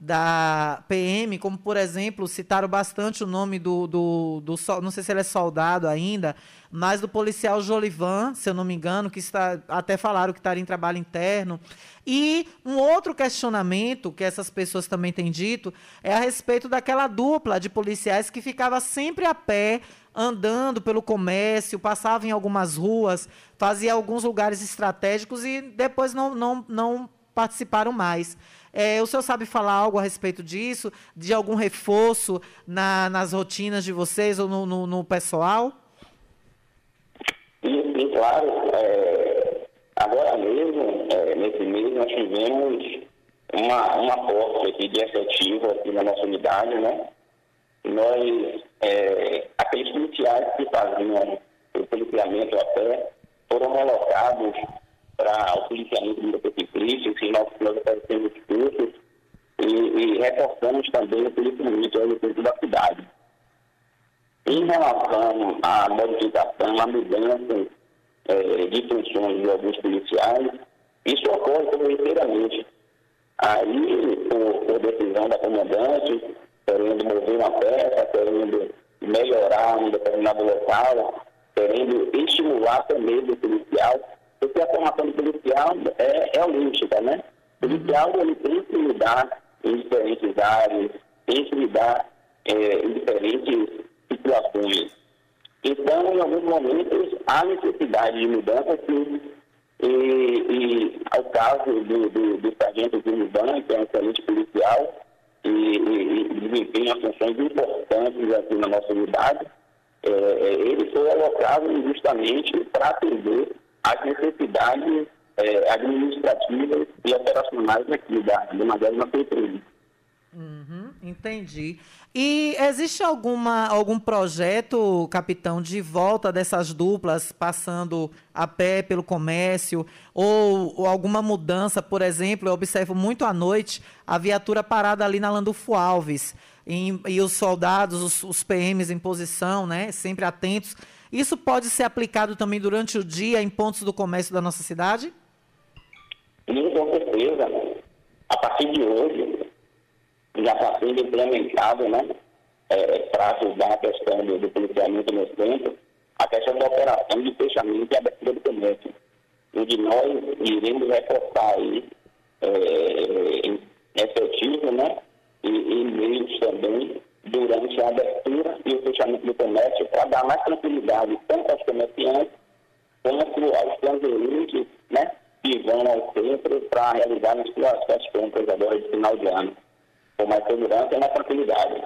da PM, como por exemplo, citaram bastante o nome do, do, do, não sei se ele é soldado ainda, mas do policial Jolivan, se eu não me engano, que está até falaram que estaria em trabalho interno. E um outro questionamento que essas pessoas também têm dito é a respeito daquela dupla de policiais que ficava sempre a pé, andando pelo comércio, passava em algumas ruas, fazia alguns lugares estratégicos e depois não, não, não participaram mais. É, o senhor sabe falar algo a respeito disso? De algum reforço na, nas rotinas de vocês ou no, no, no pessoal? Sim, sim claro. É, agora mesmo, é, nesse mês, nós tivemos uma, uma aposta aqui de efetivo aqui na nossa unidade, né? Nós, é, aqueles policiais que faziam o policiamento a pé foram relocados para o policiamento do motociclista, que nós, nós oferecemos cursos e, e reforçamos também o policiamento no centro da cidade. Em relação à modificação, à mudança é, de funções de alguns policiais, isso ocorre corriqueiramente. Aí, por, por decisão da comandante, querendo mover uma peça, querendo melhorar um determinado local, querendo estimular também o policial porque a formação policial é, é holística, né? O policial ele tem que lidar em diferentes áreas, tem que lidar é, em diferentes situações. Então, em alguns momentos, há necessidade de mudança, sim. E, e ao caso do, do, do sargento Zuniban, que é um excelente policial, e, e, e desempenha funções importantes aqui na nossa unidade, é, é, ele foi alocado justamente para atender às necessidades é, administrativas e operacionais aqui da, Magazine P13. Uhum, entendi. E existe alguma, algum projeto, capitão, de volta dessas duplas passando a pé pelo comércio? Ou, ou alguma mudança, por exemplo, eu observo muito à noite a viatura parada ali na Landulfo Alves e os soldados, os, os PMs em posição, né, sempre atentos. Isso pode ser aplicado também durante o dia em pontos do comércio da nossa cidade? Sim, com certeza. A partir de hoje, já está sendo implementado, né, é, para ajudar a questão do, do policiamento no centro, a questão da operação de fechamento e abertura do comércio, onde nós iremos reforçar aí é, efetivo, né, e, e meios também durante a abertura e o fechamento do comércio para dar mais tranquilidade tanto aos comerciantes quanto aos transeuntes, né, que vão ao centro para realizar as suas compras agora de final de ano com mais segurança e mais tranquilidade.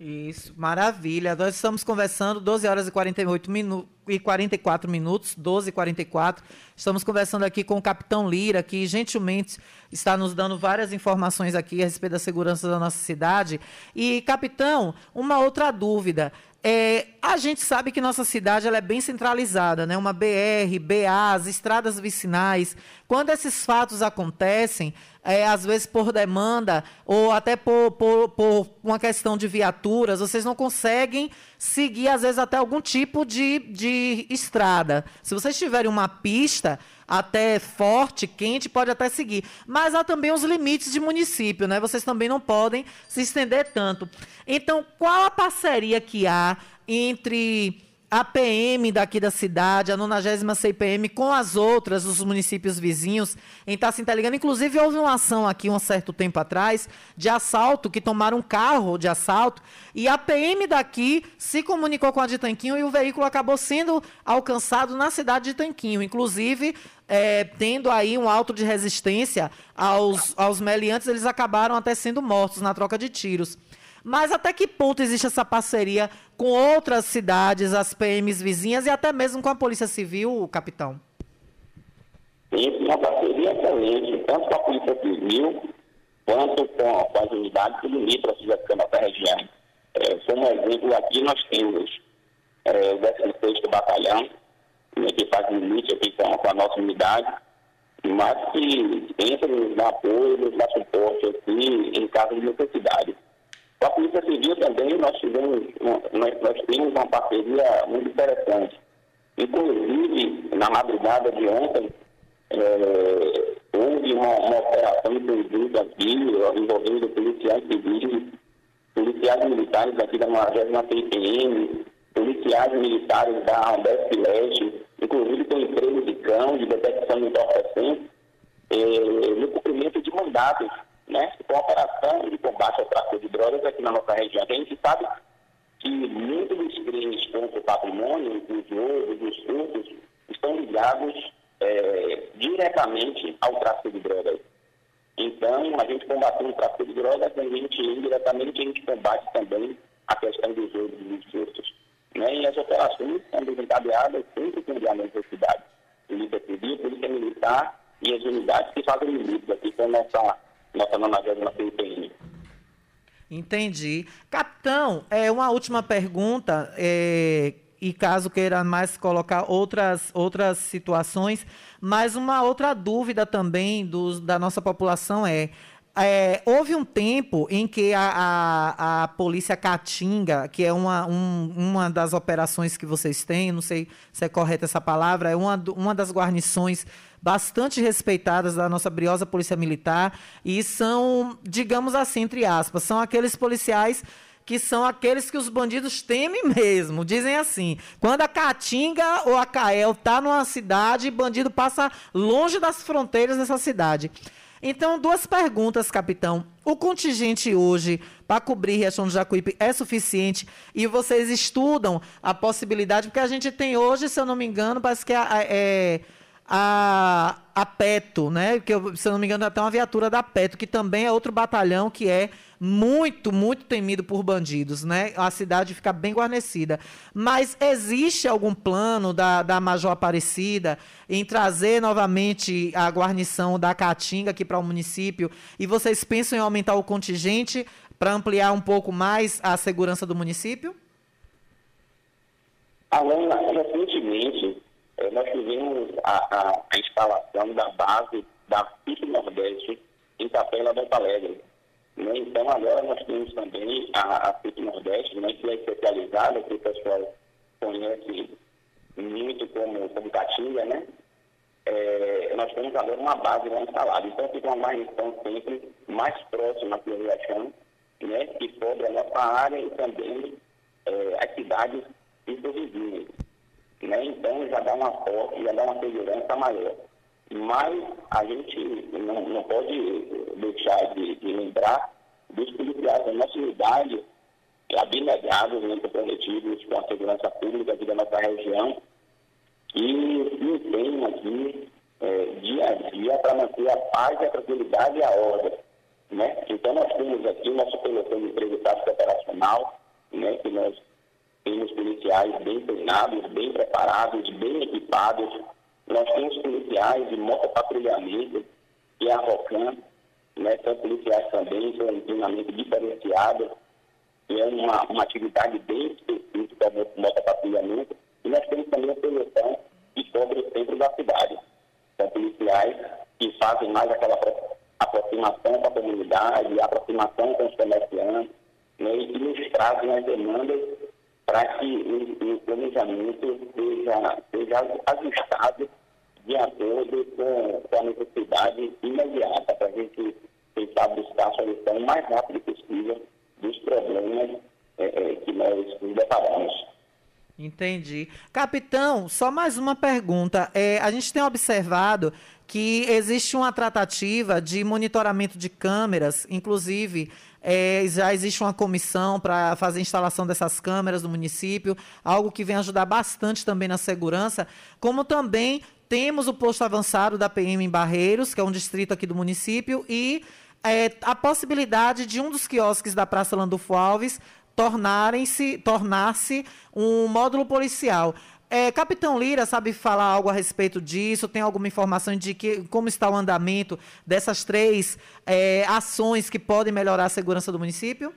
Isso, maravilha. Nós estamos conversando 12 horas e 48 minutos e 44 minutos, 12 e 44. Estamos conversando aqui com o capitão Lira, que gentilmente está nos dando várias informações aqui a respeito da segurança da nossa cidade. E, capitão, uma outra dúvida. É, a gente sabe que nossa cidade ela é bem centralizada, né? Uma BR, BA, as estradas vicinais. Quando esses fatos acontecem, é, às vezes por demanda ou até por, por, por, uma questão de viaturas, vocês não conseguem seguir, às vezes, até algum tipo de, de estrada. Se vocês tiverem uma pista até forte, quente, pode até seguir. Mas há também os limites de município, né? Vocês também não podem se estender tanto. Então, qual a parceria que há entre a PM daqui da cidade, a 90 CPM, com as outras, os municípios vizinhos, em estar se interligando. Inclusive, houve uma ação aqui um certo tempo atrás de assalto, que tomaram um carro de assalto, e a PM daqui se comunicou com a de Tanquinho e o veículo acabou sendo alcançado na cidade de Tanquinho. Inclusive, é, tendo aí um auto de resistência aos, aos meliantes, eles acabaram até sendo mortos na troca de tiros. Mas até que ponto existe essa parceria com outras cidades, as PMs vizinhas e até mesmo com a Polícia Civil, capitão? Isso, uma parceria excelente, tanto com a Polícia Civil quanto com, as unidades que limitam a nossa região. É, como exemplo, aqui nós temos é, o 16 Batalhão, que faz limite aqui com, com a nossa unidade, mas que nos dá apoio, nos dá suporte aqui em caso de necessidade. Com a Polícia Civil também nós tivemos, nós, nós temos uma parceria muito interessante. Inclusive, na madrugada de ontem, é, houve uma, uma operação conjunta aqui, envolvendo policiais civis, policiais militares aqui da 90 PPM, policiais militares da Ambesp Leste, inclusive com emprego de cão, de detecção de entorpecentes, é, no cumprimento de mandatos né, cooperação de combate ao tráfico de drogas aqui na nossa região. A gente sabe que muitos dos crimes contra o patrimônio, dos roubos, dos furtos, estão ligados é, diretamente ao tráfico de drogas. Então, a gente combatendo o tráfico de drogas, a gente indiretamente a gente combate também a questão dos roubos e dos furtos. Né? E as operações são desencadeadas sempre com a necessidade. Polícia Civil, Polícia Militar e as unidades que fazem limites aqui com a nossa nossa nonagésima CPI. Entendi. Capitão, é uma última pergunta, é, e caso queira mais colocar outras, outras situações, mas uma outra dúvida também dos, da nossa população é, é, houve um tempo em que a, a, a polícia Caatinga, que é uma, um, uma das operações que vocês têm, não sei se é correta essa palavra, é uma, uma das guarnições bastante respeitadas da nossa briosa polícia militar e são, digamos assim, entre aspas, são aqueles policiais que são aqueles que os bandidos temem mesmo. Dizem assim: quando a Caatinga ou a Cael tá numa cidade, bandido passa longe das fronteiras dessa cidade. Então, duas perguntas, capitão. O contingente hoje para cobrir Riachão do Jacuípe é suficiente e vocês estudam a possibilidade, porque a gente tem hoje, se eu não me engano, parece que é, é a, a Peto, né? Que eu, se eu não me engano, até uma viatura da Peto, que também é outro batalhão que é muito, muito temido por bandidos, né? A cidade fica bem guarnecida. Mas existe algum plano da, da Major Aparecida em trazer novamente a guarnição da Caatinga aqui para o município? E vocês pensam em aumentar o contingente para ampliar um pouco mais a segurança do município? Alana, recentemente, eh, nós tivemos a, a, a instalação da base da PIC Nordeste em Capela do Alegre. Né? Então, agora nós temos também a, a PIC Nordeste, né, que é especializada, que o pessoal conhece muito como, como Catinga, né? É, nós temos agora uma base lá instalada. Então, fica uma guarnição sempre mais próxima aqui do né, que cobre a nossa área e também é, as cidades vizinhas. Né? Então, já dá uma força, já dá uma segurança maior. Mas a gente não, não pode deixar de, de lembrar dos policiais da nossa unidade, abnegados, muito comprometidos com a segurança pública aqui da nossa região, e se empenham aqui é, dia a dia para manter a paz, a tranquilidade e a ordem. Né? Então, nós temos aqui o nosso pelotão de emprego tático operacional, né, que nós temos policiais bem treinados, bem preparados, bem equipados. Nós temos policiais de motopatrulhamento e a ROCAM, né, são policiais também com um treinamento diferenciado, que é uma, uma atividade bem específica do motopatrulhamento. E nós temos também a seleção que cobre o centro da cidade. São policiais que fazem mais aquela aproximação com a comunidade, aproximação com os comerciantes, né, e nos trazem as demandas para que o, planejamento seja, seja ajustado de acordo com, com a necessidade imediata, para a gente tentar buscar a solução o mais rápido possível dos problemas é, é, que nós nos deparamos. Entendi. Capitão, só mais uma pergunta. É, a gente tem observado que existe uma tratativa de monitoramento de câmeras, inclusive é, já existe uma comissão para fazer a instalação dessas câmeras no município, algo que vem ajudar bastante também na segurança, como também temos o posto avançado da PM em Barreiros, que é um distrito aqui do município, e é, a possibilidade de um dos quiosques da Praça Landulfo Alves tornarem-se, tornar-se um módulo policial. É, Capitão Lira sabe falar algo a respeito disso? Tem alguma informação de que, como está o andamento dessas três é, ações que podem melhorar a segurança do município?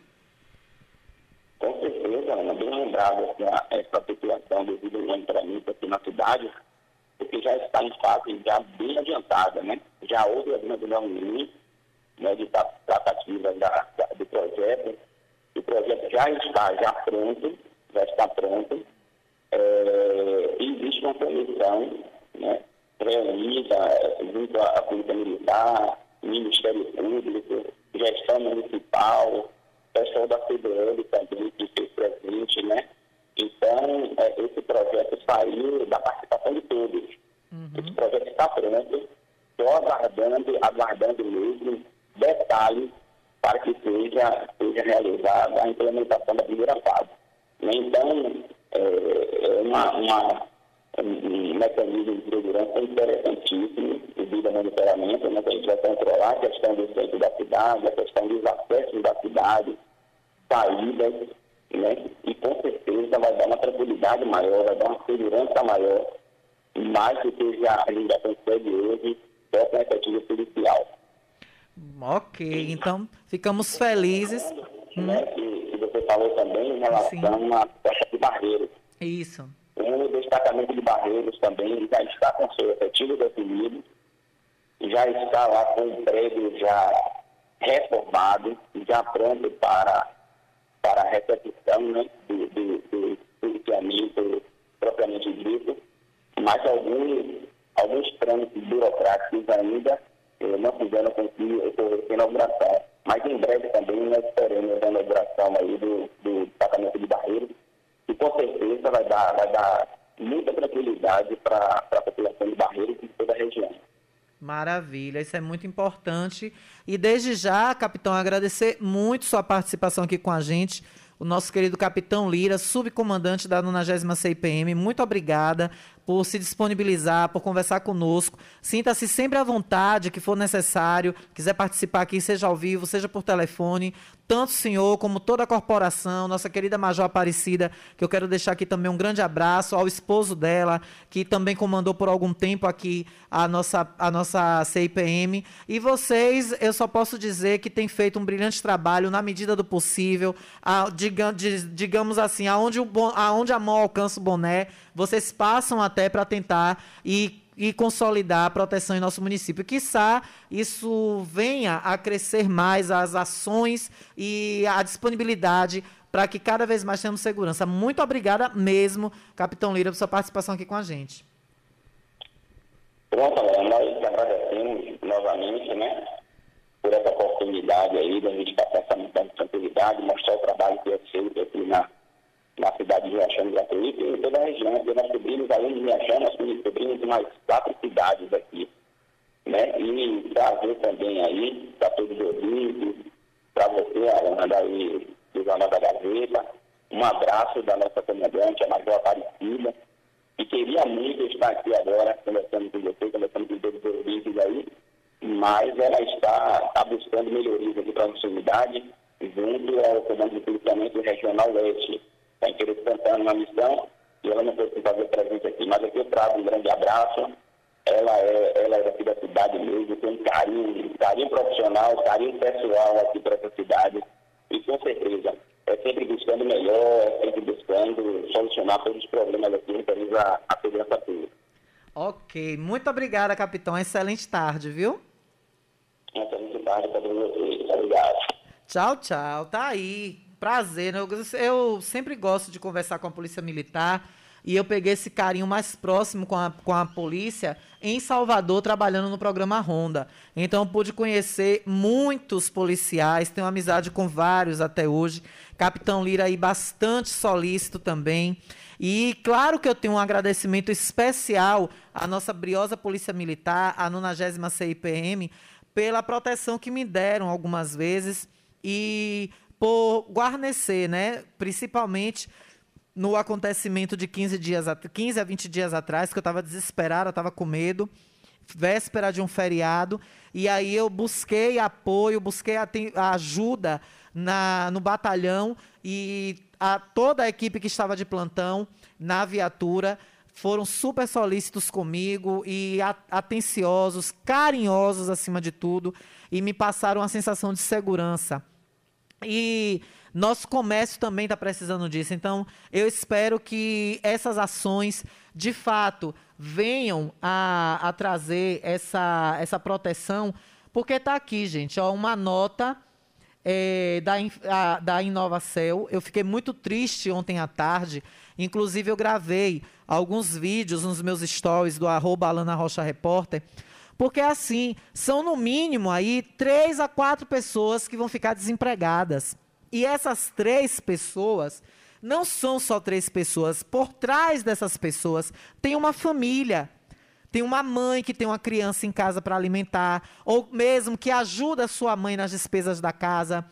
Com certeza, Ana, bem lembrado assim, essa situação devido ao monitoramento aqui na cidade, porque já está em fase já bem adiantada, né? Já houve algumas reuniões né, de tratativas da, da, do projeto, o projeto já está já pronto, já está pronto. É, existe uma comissão né, reunida junto à Polícia Militar, Ministério Público, gestão municipal, pessoal da CBL também que fez presente, né? Então, é, esse projeto saiu da participação de todos. Uhum. Esse projeto está pronto, estou aguardando, aguardando mesmo detalhes para que seja, seja realizada a implementação da primeira fase. Né? Então, é, é uma, uma, um mecanismo de segurança interessantíssimo devido ao monitoramento, né? que a gente vai controlar a questão do centro da cidade, a questão dos acessos da cidade, saídas, né? e com certeza vai dar uma tranquilidade maior, vai dar uma segurança maior, mais do que já, a gente consegue hoje com a efetiva policial. Ok, então ficamos felizes. Né, que você falou também em relação Sim. à taxa de barreiros. Isso. O destacamento de barreiros também já está com seu efetivo definido, já está lá com o prédio já reformado, já pronto para, para a repetição né, do, do, do policiamento propriamente dito, mas alguns, alguns trâmites burocráticos ainda eh, não fizeram com que ocorresse inauguração. Mas em breve também nós teremos a inauguração aí do, do departamento de Barreiros, que com certeza vai dar, vai dar muita tranquilidade para a população de Barreiros e de toda a região. Maravilha, isso é muito importante. E desde já, capitão, agradecer muito sua participação aqui com a gente o nosso querido Capitão Lira, subcomandante da 90 CIPM. Muito obrigada por se disponibilizar, por conversar conosco. Sinta-se sempre à vontade, que for necessário. Quiser participar aqui, seja ao vivo, seja por telefone. Tanto o senhor como toda a corporação, nossa querida Major Aparecida, que eu quero deixar aqui também um grande abraço ao esposo dela, que também comandou por algum tempo aqui a nossa, a nossa CIPM. E vocês, eu só posso dizer que têm feito um brilhante trabalho na medida do possível, a, digamos assim, aonde, o, aonde a mão alcança o boné, vocês passam até para tentar e e consolidar a proteção em nosso município. Quiçá isso venha a crescer mais as ações e a disponibilidade para que cada vez mais tenhamos segurança. Muito obrigada mesmo, Capitão Lira, por sua participação aqui com a gente. Pronto, nós agradecemos novamente, né, por essa oportunidade aí da gente passar essa muita tranquilidade, mostrar o trabalho que é feito aqui na na cidade de Riachão Gratuito e em toda a região. Porque nós cobrimos, além de Riachão, nós cobrimos mais quatro cidades aqui. Né? E trazer também aí, para todos os ouvintes, para você, Alana, aí do Jornal da Gazeta, um abraço da nossa comandante, a Major Aparecida, e queria muito estar aqui agora, conversando com você, conversando com todos os ouvintes aí, mas ela está, está buscando melhorias nossa unidade, junto ao Comando de Policiamento Regional Leste está em Querer Santana na missão e ela não pôde fazer presente aqui. Mas aqui eu trago um grande abraço. Ela é, ela é daqui da cidade mesmo, tem um carinho, carinho profissional, carinho pessoal aqui para essa cidade. E com certeza, é sempre buscando melhor, é sempre buscando solucionar todos os problemas aqui referentes à, à segurança pública. Ok, muito obrigada, capitão. Excelente tarde, viu? Excelente tarde para todos vocês. Obrigado. Tchau, tchau. Tá aí prazer. Né? Eu, eu sempre gosto de conversar com a polícia militar e eu peguei esse carinho mais próximo com a, com a polícia em Salvador, trabalhando no programa Ronda. Então, pude conhecer muitos policiais, tenho amizade com vários até hoje. Capitão Lira aí bastante solícito também. E claro que eu tenho um agradecimento especial à nossa briosa Polícia Militar, a 90 CIPM, pela proteção que me deram algumas vezes e por guarnecer, né? Principalmente no acontecimento de 15, dias, 15 a 20 dias atrás, que eu estava desesperada, eu estava com medo, véspera de um feriado, e aí eu busquei apoio, busquei ajuda na, no batalhão e a, toda a equipe que estava de plantão na viatura foram super solícitos comigo e atenciosos, carinhosos acima de tudo, e me passaram a sensação de segurança. E nosso comércio também está precisando disso. Então, eu espero que essas ações, de fato, venham a, a trazer essa, essa proteção, porque está aqui, gente, ó, uma nota é, da, a, da Inovacel. Eu fiquei muito triste ontem à tarde. Inclusive, eu gravei alguns vídeos nos meus stories do arroba Alana Rocha Repórter porque assim, são no mínimo aí três a quatro pessoas que vão ficar desempregadas. E essas três pessoas não são só três pessoas. Por trás dessas pessoas tem uma família. Tem uma mãe que tem uma criança em casa para alimentar, ou mesmo que ajuda a sua mãe nas despesas da casa.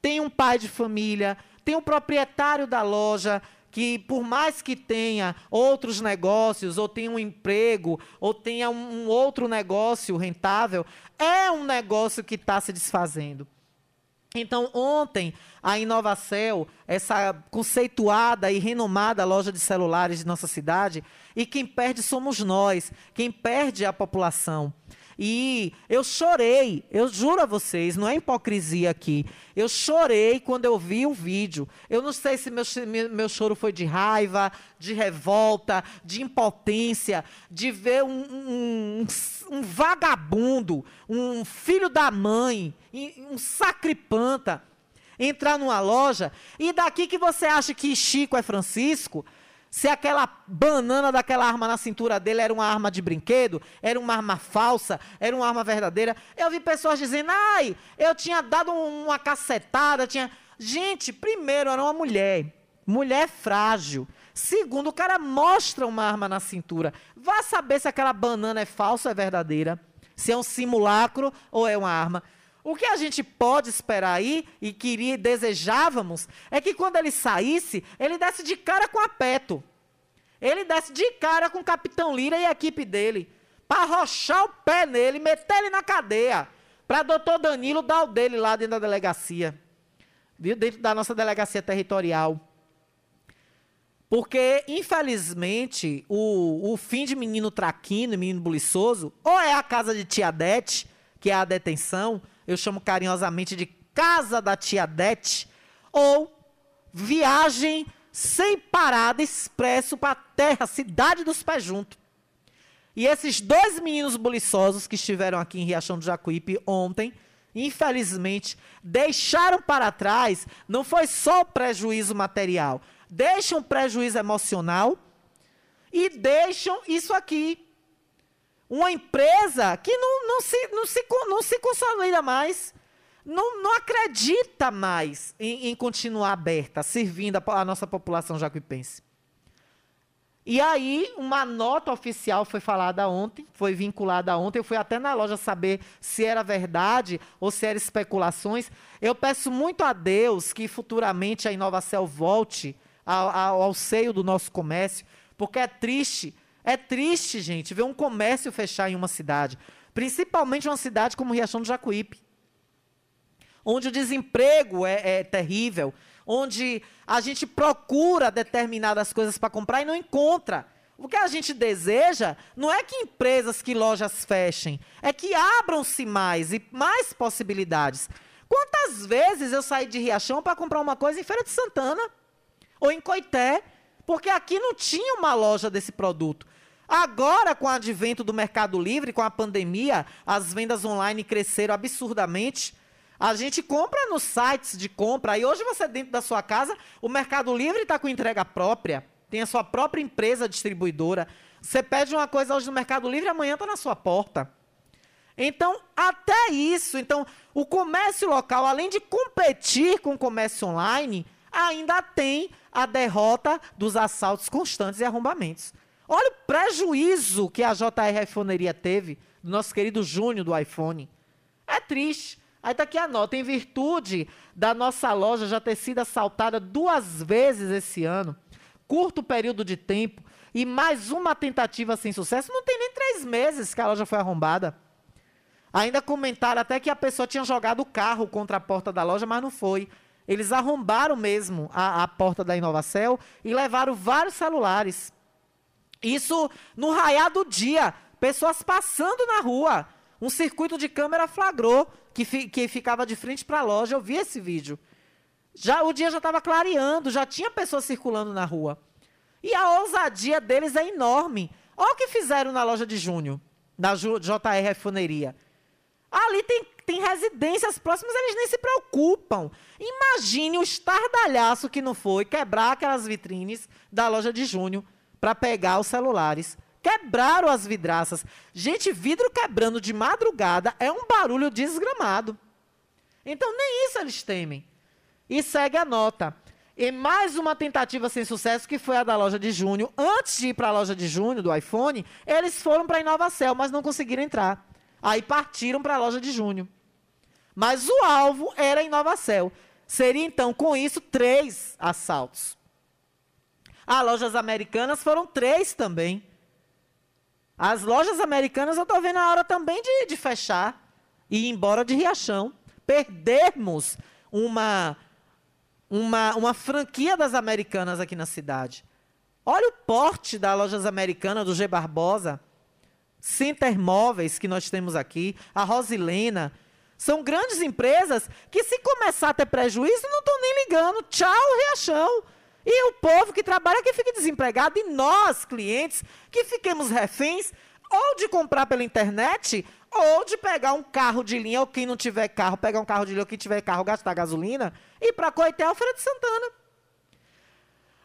Tem um pai de família, tem o um proprietário da loja que por mais que tenha outros negócios, ou tenha um emprego, ou tenha um, outro negócio rentável, é um negócio que está se desfazendo. Então, ontem, a Inovacel, essa conceituada e renomada loja de celulares de nossa cidade, e quem perde somos nós, quem perde é a população. E eu chorei, eu juro a vocês, não é hipocrisia aqui. Eu chorei quando eu vi o vídeo. Eu não sei se meu, meu choro foi de raiva, de revolta, de impotência, de ver um, um, um vagabundo, um filho da mãe, um sacripanta entrar numa loja e daqui que você acha que Chico é Francisco, se aquela banana daquela arma na cintura dele era uma arma de brinquedo, era uma arma falsa, era uma arma verdadeira. Eu vi pessoas dizendo, ai, eu tinha dado uma cacetada, tinha. Gente, primeiro era uma mulher. Mulher frágil. Segundo, o cara mostra uma arma na cintura. Vá saber se aquela banana é falsa ou é verdadeira. Se é um simulacro ou é uma arma. O que a gente pode esperar aí, e queria desejávamos, é que quando ele saísse, ele desse de cara com a Peto. Ele desce de cara com o Capitão Lira e a equipe dele. Pra arrochar o pé nele, meter ele na cadeia. Pra doutor Danilo dar o dele lá dentro da delegacia. Dentro da nossa delegacia territorial. Porque, infelizmente, o, o fim de menino traquino, menino buliçoso, ou é a casa de tia Dete, que é a detenção, eu chamo carinhosamente de casa da tia Dete, ou viagem sem parada expresso para a terra, cidade dos pés juntos. E esses dois meninos buliçosos que estiveram aqui em Riachão do Jacuípe ontem, infelizmente, deixaram para trás, não foi só o prejuízo material, deixam prejuízo emocional e deixam isso aqui. Uma empresa que não, não, se, não, se, não se consolida mais, não, não acredita mais em, em continuar aberta, servindo a, a nossa população jacuipense. E aí, uma nota oficial foi falada ontem, foi vinculada ontem. Eu fui até na loja saber se era verdade ou se eram especulações. Eu peço muito a Deus que futuramente a Inovacel volte ao, ao, ao seio do nosso comércio, porque é triste, é triste, gente, ver um comércio fechar em uma cidade, principalmente uma cidade como Riachão do Jacuípe, onde o desemprego é, é terrível, onde a gente procura determinadas coisas para comprar e não encontra. O que a gente deseja não é que empresas, que lojas fechem, é que abram-se mais e mais possibilidades. Quantas vezes eu saí de Riachão para comprar uma coisa em Feira de Santana ou em Coité, porque aqui não tinha uma loja desse produto. Agora, com o advento do Mercado Livre, com a pandemia, as vendas online cresceram absurdamente. A gente compra nos sites de compra. E hoje você, dentro da sua casa, o Mercado Livre está com entrega própria. Tem a sua própria empresa distribuidora. Você pede uma coisa hoje no Mercado Livre, amanhã está na sua porta. Então, até isso. Então, o comércio local, além de competir com o comércio online, ainda tem a derrota dos assaltos constantes e arrombamentos. Olha o prejuízo que a JR iPhoneria teve do nosso querido Júnior do iPhone. É triste. Aí tá aqui a nota. Em virtude da nossa loja já ter sido assaltada duas vezes esse ano, curto período de tempo, e mais uma tentativa sem sucesso, não tem nem três meses que a loja foi arrombada. Ainda comentaram até que a pessoa tinha jogado o carro contra a porta da loja, mas não foi. Eles arrombaram mesmo a, a porta da Inovacel e levaram vários celulares. Isso no raiar do dia, pessoas passando na rua. Um circuito de câmera flagrou que, fi, que ficava de frente para a loja. Eu vi esse vídeo. Já O dia já estava clareando, já tinha pessoas circulando na rua. E a ousadia deles é enorme. Olha o que fizeram na loja de junho, na JR Funeria. Ali tem, tem residências próximas, eles nem se preocupam. Imagine o estardalhaço que não foi quebrar aquelas vitrines da loja de junho para pegar os celulares. Quebraram as vidraças. Gente, vidro quebrando de madrugada é um barulho desgramado. Então, nem isso eles temem. E segue a nota. E mais uma tentativa sem sucesso, que foi a da loja de junho. Antes de ir para a loja de junho do iPhone, eles foram para a Inovacel, mas não conseguiram entrar. Aí partiram para a loja de junho. Mas o alvo era a Inovacel. Seria, então, com isso, três assaltos. As lojas americanas foram três também. As lojas americanas eu estou vendo a hora também de, de fechar e ir embora de Riachão. Perdermos uma, uma, uma franquia das americanas aqui na cidade. Olha o porte das lojas americanas do G Barbosa, Center Móveis que nós temos aqui, a Rosilena. São grandes empresas que, se começar a ter prejuízo, não estão nem ligando. Tchau, Riachão. E o povo que trabalha que fique desempregado e nós, clientes, que fiquemos reféns ou de comprar pela internet ou de pegar um carro de linha, ou quem não tiver carro, pegar um carro de linha, ou quem tiver carro, gastar gasolina, e para Coité ou Feira de Santana.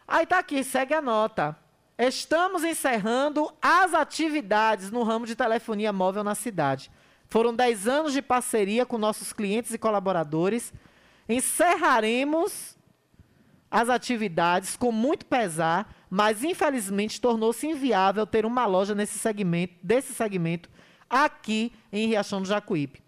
Aí tá aqui, segue a nota. Estamos encerrando as atividades no ramo de telefonia móvel na cidade. Foram 10 anos de parceria com nossos clientes e colaboradores. Encerraremos as atividades com muito pesar, mas infelizmente tornou-se inviável ter uma loja nesse segmento, desse segmento aqui em Riachão do Jacuípe.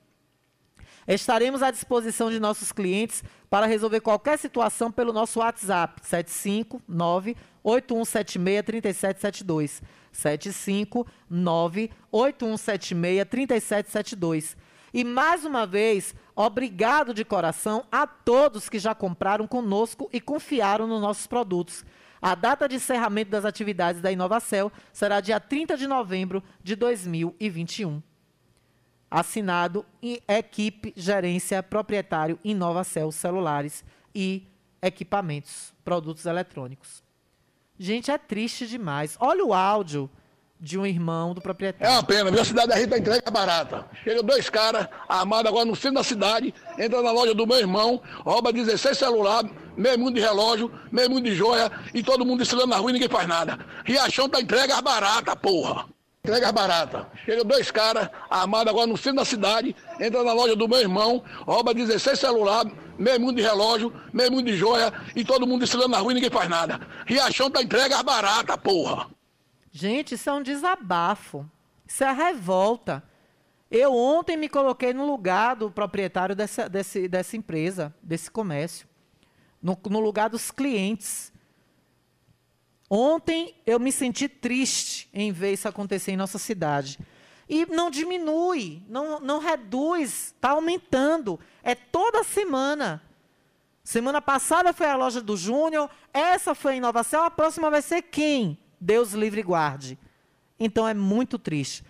Estaremos à disposição de nossos clientes para resolver qualquer situação pelo nosso WhatsApp 759 8176 3772. 759 8176 3772. E mais uma vez, obrigado de coração a todos que já compraram conosco e confiaram nos nossos produtos. A data de encerramento das atividades da Inovacel será dia 30 de novembro de 2021. Assinado e equipe gerência proprietário Inovacel Celulares e equipamentos, produtos eletrônicos. Gente, é triste demais. Olha o áudio de um irmão do proprietário. É uma pena, minha cidade da Rita entrega barata. Chega dois caras armados agora no centro da cidade, entra na loja do meu irmão, rouba 16 celulares, meio mundo de relógio, meio mundo de joia e todo mundo desfilando na rua e ninguém faz nada. Riachão tá entrega barata, porra. Entrega barata. Chega dois caras armados agora no centro da cidade, entra na loja do meu irmão, rouba 16 celulares, meio mundo de relógio, meio mundo de joia e todo mundo desfilando na rua e ninguém faz nada. Riachão tá entrega barata, porra. Gente, isso é um desabafo. Isso é revolta. Eu ontem me coloquei no lugar do proprietário dessa, desse, dessa empresa, desse comércio. No, no lugar dos clientes. Ontem eu me senti triste em ver isso acontecer em nossa cidade. E não diminui, não, não reduz, está aumentando. É toda semana. Semana passada foi a loja do Júnior, essa foi a inovação, a próxima vai ser quem? Deus livre e guarde. Então é muito triste.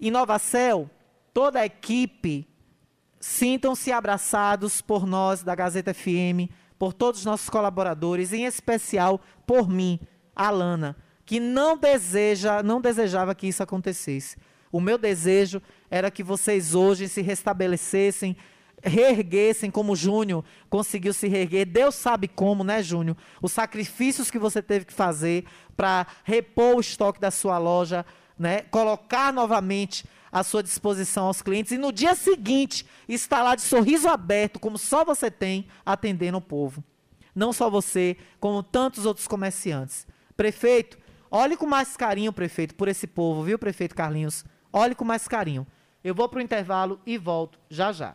Inovacel, toda a equipe, sintam-se abraçados por nós da Gazeta FM, por todos os nossos colaboradores, em especial por mim, Alana, que não deseja, não desejava que isso acontecesse. O meu desejo era que vocês hoje se restabelecessem, reerguessem como Júnior conseguiu se reerguer. Deus sabe como, né, Júnior? Os sacrifícios que você teve que fazer para repor o estoque da sua loja, né? Colocar novamente à sua disposição aos clientes e no dia seguinte estar lá de sorriso aberto, como só você tem, atendendo o povo. Não só você, como tantos outros comerciantes. Prefeito, olhe com mais carinho, prefeito, por esse povo, viu, prefeito Carlinhos? Olhe com mais carinho. Eu vou para o intervalo e volto já já.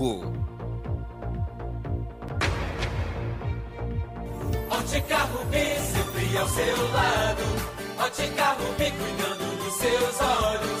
Ótica Rubi, sempre ao seu lado. Ótica Rubi, cuidando dos seus olhos.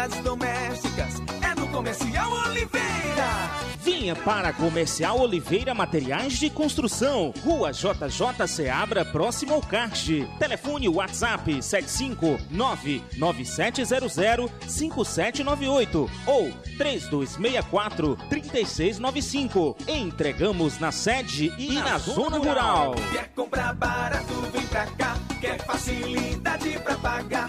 utilidades domésticas. É no Comercial Oliveira. Vinha para Comercial Oliveira Materiais de Construção, Rua JJ Seabra, próximo ao kart. Telefone WhatsApp 75997005798 ou 3264-3695. Entregamos na sede e na, zona rural. Quer comprar barato, vem pra cá. Quer facilidade pra pagar.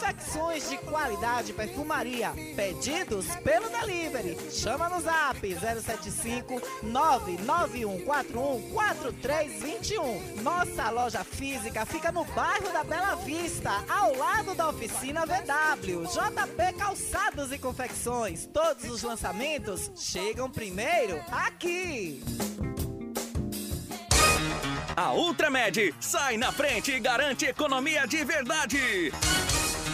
Confecções de qualidade perfumaria. Pedidos pelo delivery. Chama no zap 075 99141 4321. Nossa loja física fica no bairro da Bela Vista, ao lado da oficina VW. JP Calçados e Confecções. Todos os lançamentos chegam primeiro aqui. A Ultramed sai na frente e garante economia de verdade.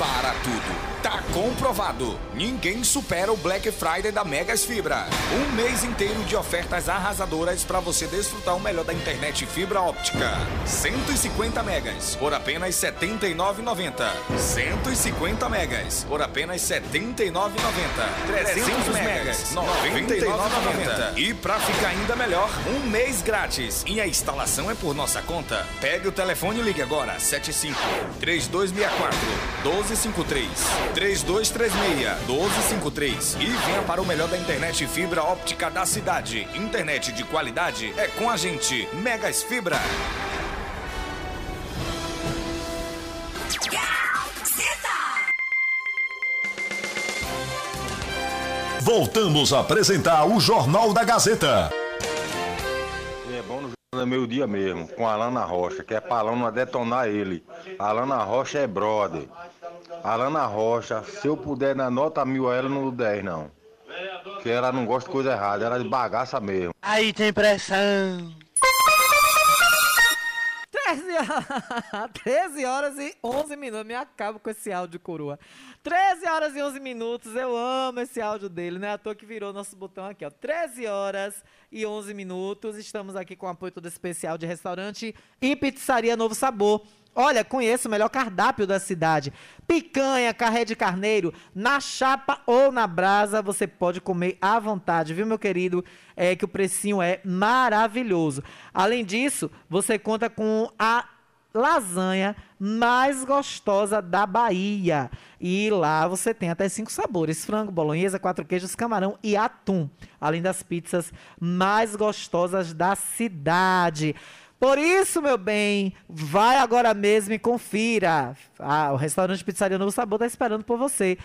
Para tudo. Tá comprovado. Ninguém supera o Black Friday da Megas Fibra. Um mês inteiro de ofertas arrasadoras para você desfrutar o melhor da internet fibra óptica. 150 megas por apenas R$ 79,90. 150 megas por apenas R$ 79,90. 300 megas R$ 99,90. E para ficar ainda melhor, um mês grátis. E a instalação é por nossa conta. Pegue o telefone e ligue agora. 75 3264 1253. 3236-1253 e venha para o melhor da internet fibra óptica da cidade. Internet de qualidade é com a gente. Megas Fibra. Voltamos a apresentar o Jornal da Gazeta. É bom no é meio-dia mesmo, com a Alana Rocha, que é pra Alana detonar ele. A Alana Rocha é brother. Alana Rocha, se eu puder dar nota mil a ela, não dou 10 não. Que ela não gosta de coisa errada, ela é de bagaça mesmo. Aí tem pressão. 13 horas, 13 horas e 11 minutos. Me acabo com esse áudio, coroa. 13 horas e 11 minutos. Eu amo esse áudio dele, né? À toa que virou nosso botão aqui, ó. 13 horas e 11 minutos. Estamos aqui com o apoio todo especial de restaurante e pizzaria Novo Sabor. Olha, conheça o melhor cardápio da cidade. Picanha, carré de carneiro, na chapa ou na brasa, você pode comer à vontade, viu, meu querido? É que o precinho é maravilhoso. Além disso, você conta com a lasanha mais gostosa da Bahia. E lá você tem até cinco sabores: frango, bolonhesa, quatro queijos, camarão e atum. Além das pizzas mais gostosas da cidade. Por isso, meu bem, vai agora mesmo e confira. Ah, o restaurante Pizzaria Novo Sabor está esperando por você.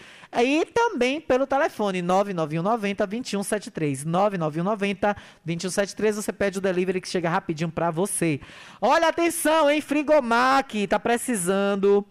E também pelo telefone 99190 2173. 99190 2173. Você pede o delivery que chega rapidinho para você. Olha, atenção, hein? Frigomac tá precisando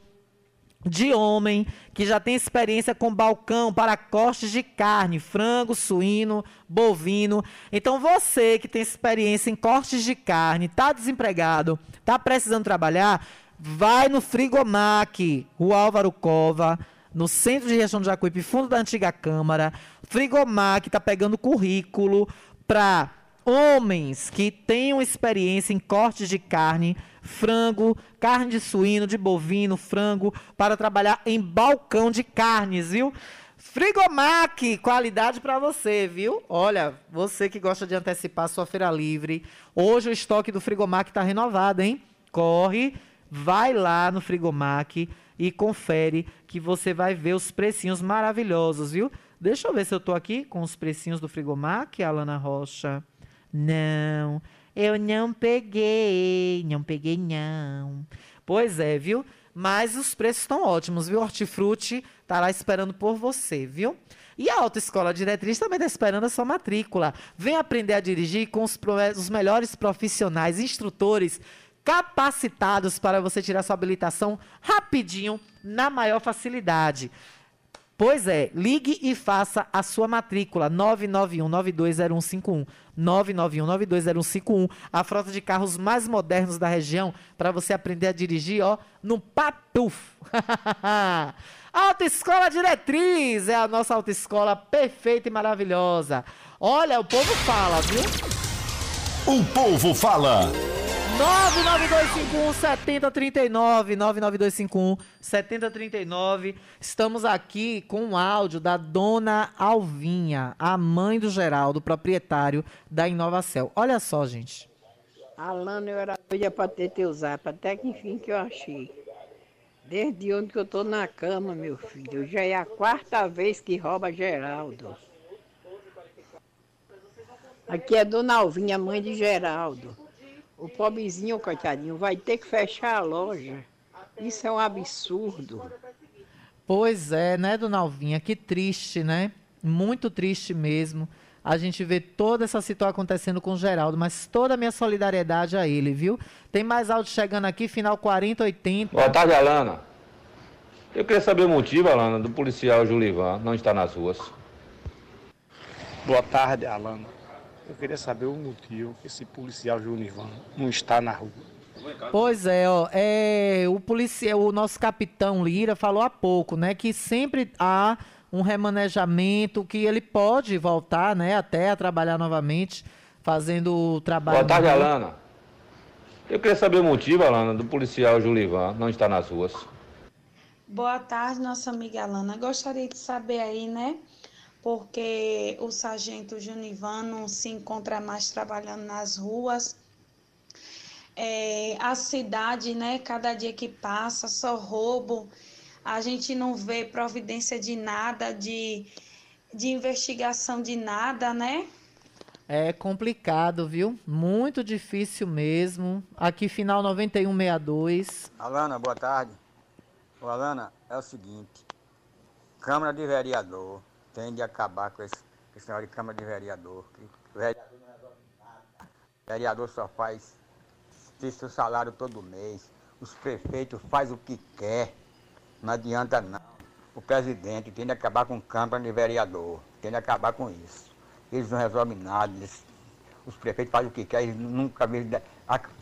de homem que já tem experiência com balcão para cortes de carne, frango, suíno, bovino. Então você que tem experiência em cortes de carne, está desempregado, está precisando trabalhar, vai no Frigomac, o Álvaro Cova, no centro de gestão de Jacuípe, fundo da antiga Câmara. Frigomac está pegando currículo para homens que tenham experiência em cortes de carne, frango, carne de suíno, de bovino, frango, para trabalhar em balcão de carnes, viu? Frigomac, qualidade para você, viu? Olha, você que gosta de antecipar sua feira livre, hoje o estoque do Frigomac está renovado, hein? Corre, vai lá no Frigomac e confere que você vai ver os precinhos maravilhosos, viu? Deixa eu ver se eu tô aqui com os precinhos do Frigomac, Alana Rocha. Não, eu não peguei, não peguei não. Pois é, viu? Mas os preços estão ótimos, viu? Hortifruti tá lá esperando por você, viu? E a Autoescola Diretriz também está esperando a sua matrícula. Vem aprender a dirigir com os, os melhores profissionais, instrutores capacitados para você tirar sua habilitação rapidinho, na maior facilidade. Pois é, ligue e faça a sua matrícula 991920151. 991920151. A frota de carros mais modernos da região para você aprender a dirigir, ó, no papuf. Autoescola Diretriz é a nossa autoescola perfeita e maravilhosa. Olha, o povo fala, viu? O povo fala. 99251 7039 99251 7039 Estamos aqui com um áudio da dona Alvinha, a mãe do Geraldo, proprietário da Inovacel. Olha só, gente. Alana, eu era doida para ter teu zap, até que enfim que eu achei. Desde onde que eu tô na cama, meu filho. Já é a quarta vez que rouba Geraldo. Aqui é Dona Alvinha, mãe de Geraldo. O pobrezinho, coitadinho, vai ter que fechar a loja. Isso é um absurdo. Pois é, né, dona Alvinha? Que triste, né? Muito triste mesmo. A gente vê toda essa situação acontecendo com o Geraldo, mas toda a minha solidariedade a ele, viu? Tem mais áudio chegando aqui, final 4080. Boa tarde, Alana. Eu queria saber o motivo, Alana, do policial Julivan não estar nas ruas. Boa tarde, Alana. Eu queria saber o motivo que esse policial Junivan não está na rua. Pois é, ó, é, o policial, o nosso capitão Lira falou há pouco, né, que sempre há um remanejamento que ele pode voltar, né, até a trabalhar novamente, fazendo o trabalho. Boa tarde, Alana. Eu queria saber o motivo, Alana, do policial Julivan não estar nas ruas. Boa tarde, nossa amiga Alana. Gostaria de saber aí, né, porque o sargento Junivan não se encontra mais trabalhando nas ruas. É, a cidade, né, cada dia que passa, só roubo. A gente não vê providência de nada, de, de investigação de nada, né? É complicado, viu? Muito difícil mesmo. Aqui, final 9162. Alana, boa tarde. Ô, Alana, é o seguinte: Câmara de Vereador tem de acabar com esse, esse negócio de Câmara de Vereador. o vereador não resolve nada. O vereador só faz ter seu salário todo mês. Os prefeitos fazem o que quer. Não adianta não. O presidente tem de acabar com Câmara de Vereador. Tem de acabar com isso. Eles não resolvem nada. Eles, os prefeitos fazem o que quer, eles nunca vêm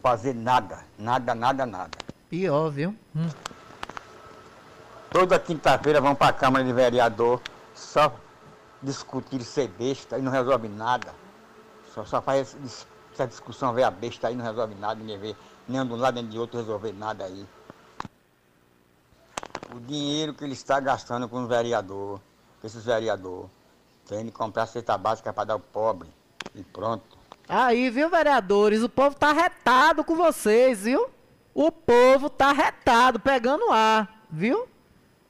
fazer nada. Nada, nada, nada. Pior, viu? Hum. Toda quinta-feira vão para a Câmara de Vereador só discutir ser besta e não resolve nada. Só, só faz essa discussão ver a besta aí, não resolve nada, ninguém vê nem de um lado nem de outro resolver nada aí. O dinheiro que ele está gastando com os vereadores, com esses vereadores, tem de comprar cesta básica para dar ao pobre. E pronto. Aí, viu, vereadores? O povo tá retado com vocês, viu? O povo tá retado, pegando ar, viu?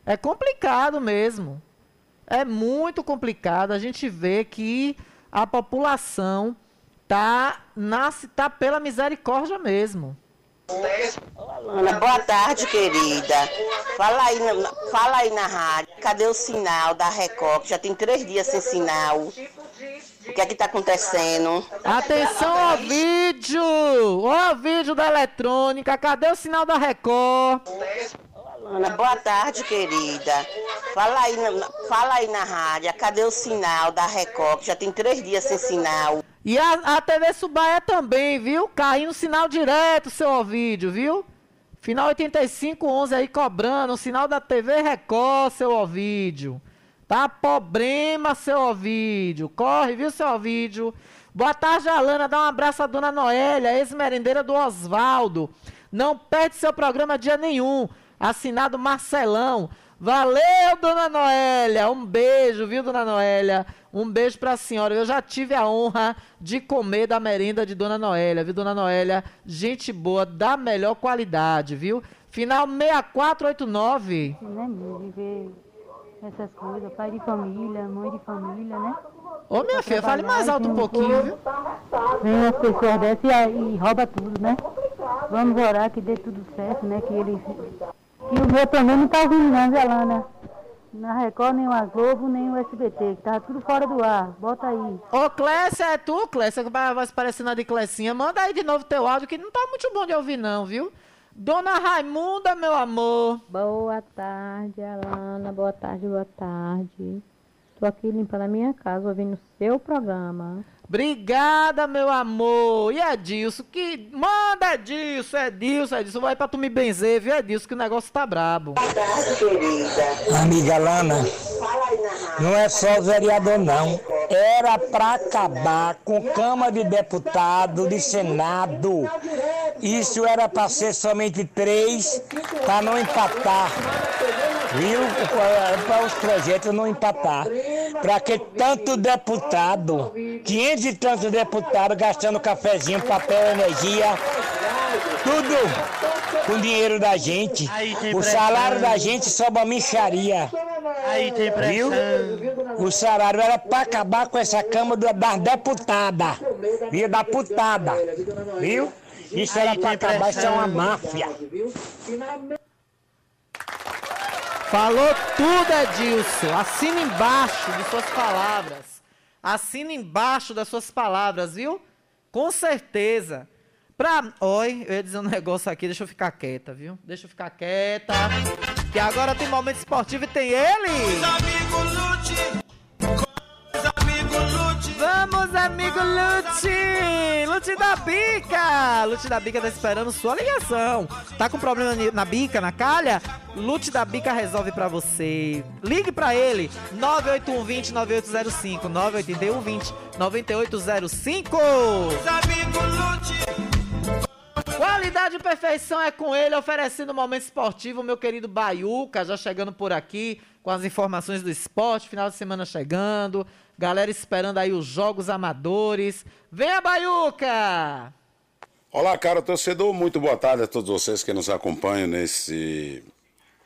É complicado mesmo é muito complicado. A gente vê que a população tá, nasce, tá pela misericórdia mesmo. Ana, boa tarde, querida. Fala aí, na, fala aí na rádio. Cadê o sinal da Record? Já tem três dias sem sinal. O que é que tá acontecendo? Atenção ao vídeo! Ó, o vídeo da eletrônica. Cadê o sinal da Record? Ana, boa tarde, querida. Fala aí, na, fala aí na rádio. Cadê o sinal da Record? Já tem três dias sem sinal. E a, a TV Subaia também, viu? Caindo sinal direto, seu vídeo, viu? Final 8511 aí cobrando, o sinal da TV Record, seu vídeo. Tá problema, seu vídeo. Corre, viu, seu vídeo? Boa tarde, Alana. Dá um abraço à dona Noélia, ex-merendeira do Osvaldo. Não perde seu programa dia nenhum. Assinado Marcelão. Valeu, dona Noélia. Um beijo, viu, dona Noélia? Um beijo pra senhora. Eu já tive a honra de comer da merenda de dona Noélia, viu, dona Noélia? Gente boa, da melhor qualidade, viu? Final 6489. Né, viver essas coisas, pai de família, mãe de família, né? Ô, minha filha, fale mais alto um pouquinho, viu? Vem as pessoas dessas e, e rouba tudo, né? Vamos orar que dê tudo certo, né? Que ele. Que o meu também não tá vindo, não, viu, Alana? Na Record, nem o Globo, nem o SBT, que tava tudo fora do ar. Bota aí. Ô, Clécia, é tu, Clécia, que vai se parecendo a de Clecinha. Manda aí de novo teu áudio, que não tá muito bom de ouvir, não, viu? Dona Raimunda, meu amor. Boa tarde, Alana. Boa tarde, boa tarde. Tô aqui limpando a minha casa, ouvindo o seu programa. Obrigada, meu amor. E Edilson, que. Manda, Edilson, Edilson, Edilson. Vai pra tu me benzer, viu, Edilson, que o negócio tá brabo. Amiga Lana, não é só o vereador não. Era pra acabar com Câmara de Deputado, de Senado. Isso era pra ser somente três, pra não empatar. Viu? Para os projetos não empatar. Pra que tanto deputado, 500 e tantos deputados gastando cafezinho, papel, energia, tudo com dinheiro da gente. O salário da gente só uma micharia. Aí tem Viu? O salário era para acabar com essa Câmara do- das deputadas. Viu? Da putada. Viu? Isso era para acabar, isso é uma máfia. Falou tudo, Edilson. Assina embaixo de suas palavras. Assina embaixo das suas palavras, viu? Com certeza. Pra. Oi, eu ia dizer um negócio aqui, deixa eu ficar quieta, viu? Deixa eu ficar quieta. Que agora tem momento esportivo e tem ele! Vamos, amigo Lute! Lute da Bica! Lute da Bica tá esperando sua ligação. Tá com problema na bica, na calha? Lute da Bica resolve pra você. Ligue pra ele. 98120 9805 98120 9805 Qualidade e perfeição é com ele, oferecendo o momento esportivo, meu querido Baiuca, já chegando por aqui com as informações do esporte, final de semana chegando, galera esperando aí os jogos amadores. Venha, Baiuca! Olá, cara torcedor, muito boa tarde a todos vocês que nos acompanham nesse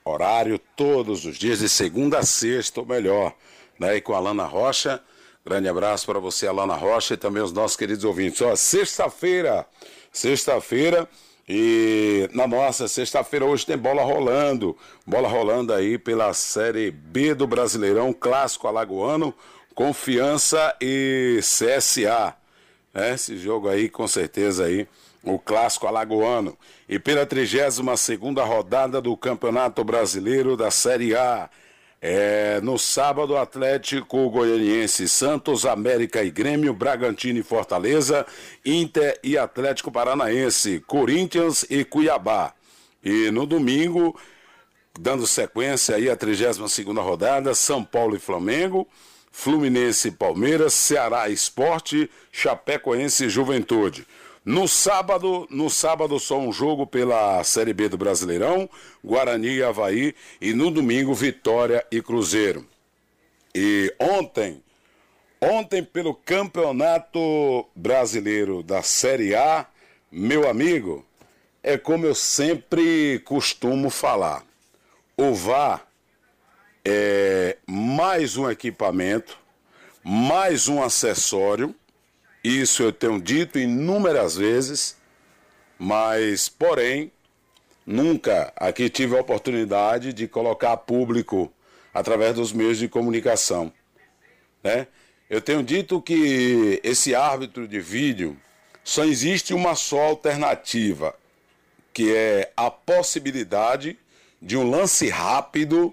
horário, todos os dias, de segunda a sexta, ou melhor, né? Com a Alana Rocha. Grande abraço para você, Alana Rocha, e também os nossos queridos ouvintes. Ó, sexta-feira, sexta-feira, e na nossa sexta-feira hoje tem bola rolando. Bola rolando aí pela Série B do Brasileirão, clássico alagoano, Confiança e CSA. É, esse jogo aí, com certeza aí, o clássico alagoano. E pela 32 segunda rodada do Campeonato Brasileiro da Série A. É, no sábado, Atlético Goianiense, Santos, América e Grêmio, Bragantino e Fortaleza, Inter e Atlético Paranaense, Corinthians e Cuiabá. E no domingo, dando sequência aí à 32 segunda rodada, São Paulo e Flamengo, Fluminense e Palmeiras, Ceará Esporte, Chapecoense e Juventude. No sábado, no sábado só um jogo pela Série B do Brasileirão, Guarani e Havaí, e no domingo Vitória e Cruzeiro. E ontem, ontem pelo Campeonato Brasileiro da Série A, meu amigo, é como eu sempre costumo falar. O VAR é mais um equipamento, mais um acessório Isso eu tenho dito inúmeras vezes, mas, porém, nunca aqui tive a oportunidade de colocar público através dos meios de comunicação. Né? Eu tenho dito que esse árbitro de vídeo só existe uma só alternativa, que é a possibilidade de um lance rápido,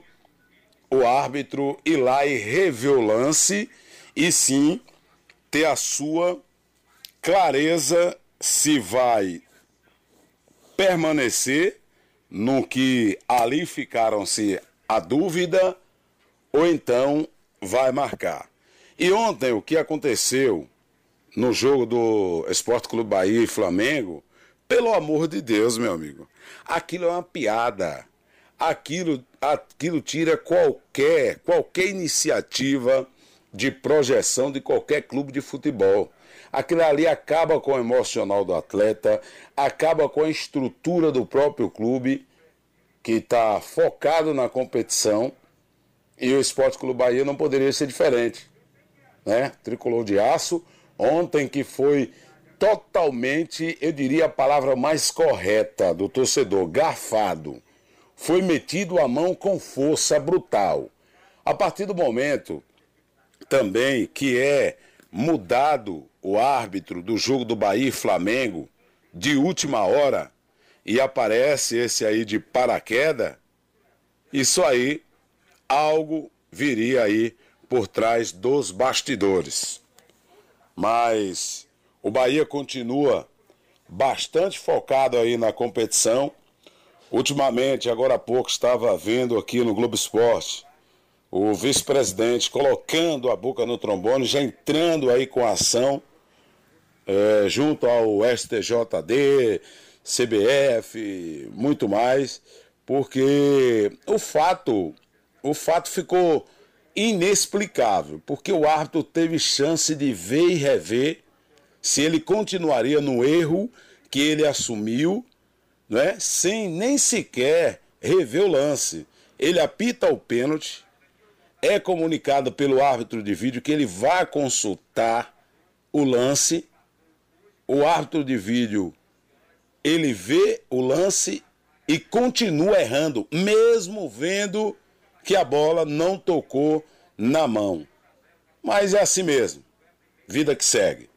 o árbitro ir lá e rever o lance e sim ter a sua clareza se vai permanecer no que ali ficaram-se a dúvida ou então vai marcar. E ontem o que aconteceu no jogo do Esporte Clube Bahia e Flamengo, pelo amor de Deus, meu amigo, aquilo é uma piada. Aquilo, aquilo tira qualquer, qualquer iniciativa de projeção de qualquer clube de futebol. Aquilo ali acaba com o emocional do atleta, acaba com a estrutura do próprio clube, que está focado na competição, e o Esporte Clube Bahia não poderia ser diferente. Né? Tricolor de aço, ontem que foi totalmente, eu diria a palavra mais correta do torcedor, garfado. Foi metido a mão com força brutal. A partir do momento também que é mudado o árbitro do jogo do Bahia e Flamengo de última hora e aparece esse aí de paraquedas, isso aí algo viria aí por trás dos bastidores. Mas o Bahia continua bastante focado aí na competição. Ultimamente, agora há pouco, estava vendo aqui no Globo Esporte o vice-presidente colocando a boca no trombone, já entrando aí com a ação é, junto ao STJD, CBF, muito mais, porque o fato, o fato ficou inexplicável, porque o árbitro teve chance de ver e rever se ele continuaria no erro que ele assumiu, não é? sem nem sequer rever o lance. Ele apita o pênalti, é comunicado pelo árbitro de vídeo que ele vai consultar o lance. O árbitro de vídeo ele vê o lance e continua errando, mesmo vendo que a bola não tocou na mão. Mas é assim mesmo. Vida que segue.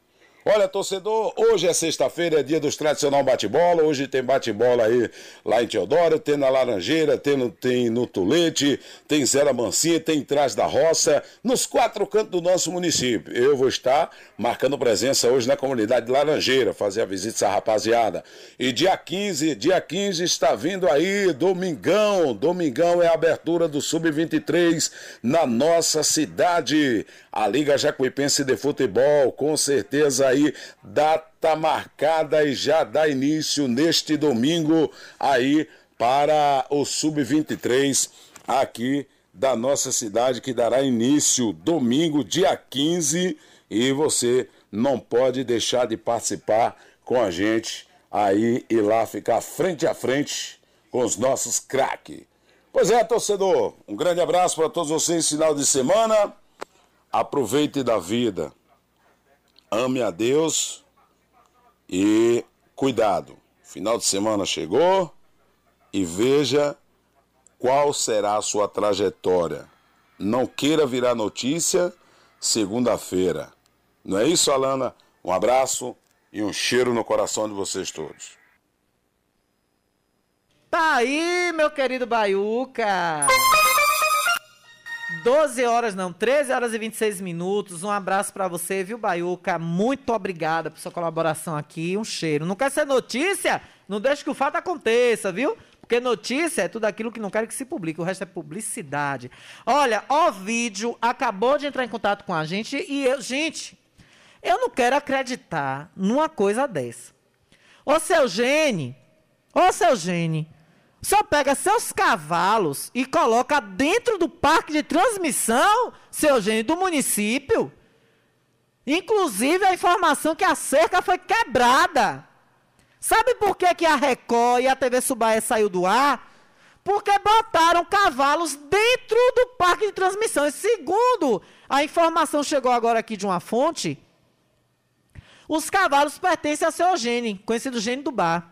Olha, torcedor, hoje é sexta-feira, é dia dos tradicional bate-bola. Hoje tem bate-bola aí lá em Teodoro, tem na Laranjeira, tem no, tem no Tulete, tem Zera Mansinha, tem Trás da Roça, nos quatro cantos do nosso município. Eu vou estar marcando presença hoje na comunidade Laranjeira, fazer a visita essa rapaziada. E dia 15, dia 15 está vindo aí, domingão. Domingão é a abertura do Sub-23 na nossa cidade. A Liga Jacuipense de Futebol, com certeza aí, data marcada e já dá início neste domingo aí para o Sub-23 aqui da nossa cidade, que dará início domingo, dia 15, e você não pode deixar de participar com a gente aí e lá ficar frente a frente com os nossos craques. Pois é, torcedor, um grande abraço para todos vocês, final de semana. Aproveite da vida. Ame a Deus e cuidado. Final de semana chegou e veja qual será a sua trajetória. Não queira virar notícia segunda-feira. Não é isso, Alana? Um abraço e um cheiro no coração de vocês todos. Tá aí, meu querido Baiuca! 12 horas, não, 13 horas e 26 minutos. Um abraço para você, viu, Baiuca? Muito obrigada por sua colaboração aqui. Um cheiro. Não quer ser notícia? Não deixe que o fato aconteça, viu? Porque notícia é tudo aquilo que não quero que se publique, o resto é publicidade. Olha, o vídeo acabou de entrar em contato com a gente e eu, gente, eu não quero acreditar numa coisa dessa. Ô seu Gene, ô seu Gene, só pega seus cavalos e coloca dentro do parque de transmissão, seu Gene, do município. Inclusive a informação que a cerca foi quebrada. Sabe por que, que a Record e a TV Subaia saiu do ar? Porque botaram cavalos dentro do parque de transmissão. E segundo a informação chegou agora aqui de uma fonte, os cavalos pertencem a seu Eugênio, conhecido Gênio do Bar.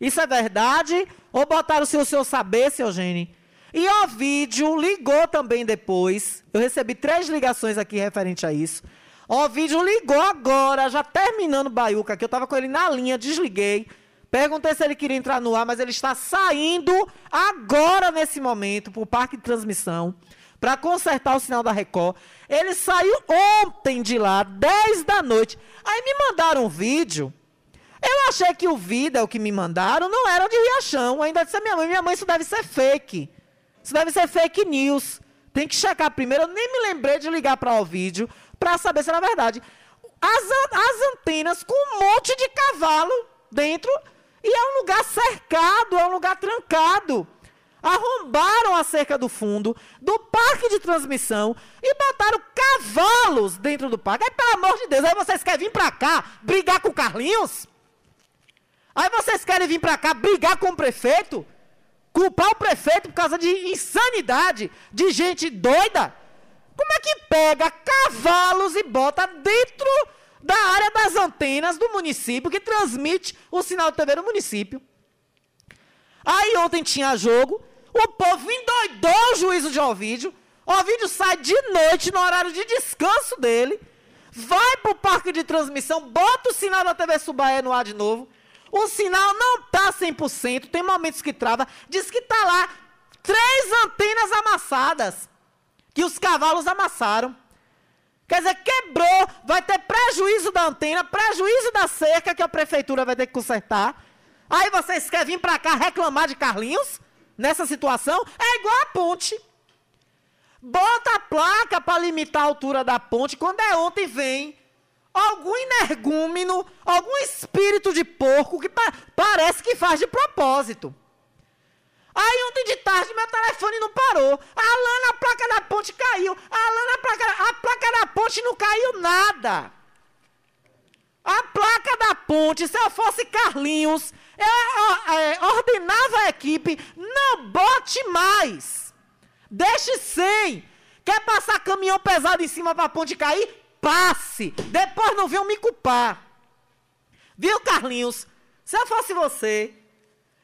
Isso é verdade? Ou botaram se o senhor saber, seu Eugênio? E o vídeo ligou também depois. Eu recebi três ligações aqui referente a isso. O vídeo ligou agora, já terminando o Baiuca, que eu estava com ele na linha, desliguei. Perguntei se ele queria entrar no ar, mas ele está saindo agora, nesse momento, para o parque de transmissão, para consertar o sinal da Record. Ele saiu ontem de lá, 10 da noite. Aí me mandaram um vídeo. Eu achei que o vídeo o que me mandaram não era de Riachão. Ainda disse a minha mãe: minha mãe, isso deve ser fake. Isso deve ser fake news. Tem que checar primeiro. Eu nem me lembrei de ligar para o vídeo para saber se era verdade. As, as antenas com um monte de cavalo dentro. E é um lugar cercado, é um lugar trancado. Arrombaram a cerca do fundo do parque de transmissão e botaram cavalos dentro do parque. Aí, pelo amor de Deus, aí vocês querem vir para cá brigar com o Carlinhos? Aí vocês querem vir para cá brigar com o prefeito? Culpar o prefeito por causa de insanidade, de gente doida? Como é que pega cavalos e bota dentro da área das antenas do município que transmite o sinal de TV do município? Aí ontem tinha jogo, o povo endoidou o juízo de Ovídio. Ovídio sai de noite, no horário de descanso dele, vai para o parque de transmissão, bota o sinal da TV Subaé no ar de novo. O sinal não está 100%, tem momentos que trava. Diz que está lá três antenas amassadas, que os cavalos amassaram. Quer dizer, quebrou, vai ter prejuízo da antena, prejuízo da cerca que a prefeitura vai ter que consertar. Aí vocês querem vir para cá reclamar de Carlinhos? Nessa situação? É igual a ponte. Bota a placa para limitar a altura da ponte. Quando é ontem, vem algum energúmeno, algum espírito de porco que pa parece que faz de propósito. Aí ontem de tarde meu telefone não parou. A placa da ponte caiu. A placa, a placa da ponte não caiu nada. A placa da ponte, se eu fosse Carlinhos, eu é, ordenava a equipe, não bote mais. Deixe sem. Quer passar caminhão pesado em cima para a ponte cair? Passe. Depois não venham me culpar. Viu, Carlinhos? Se eu fosse você,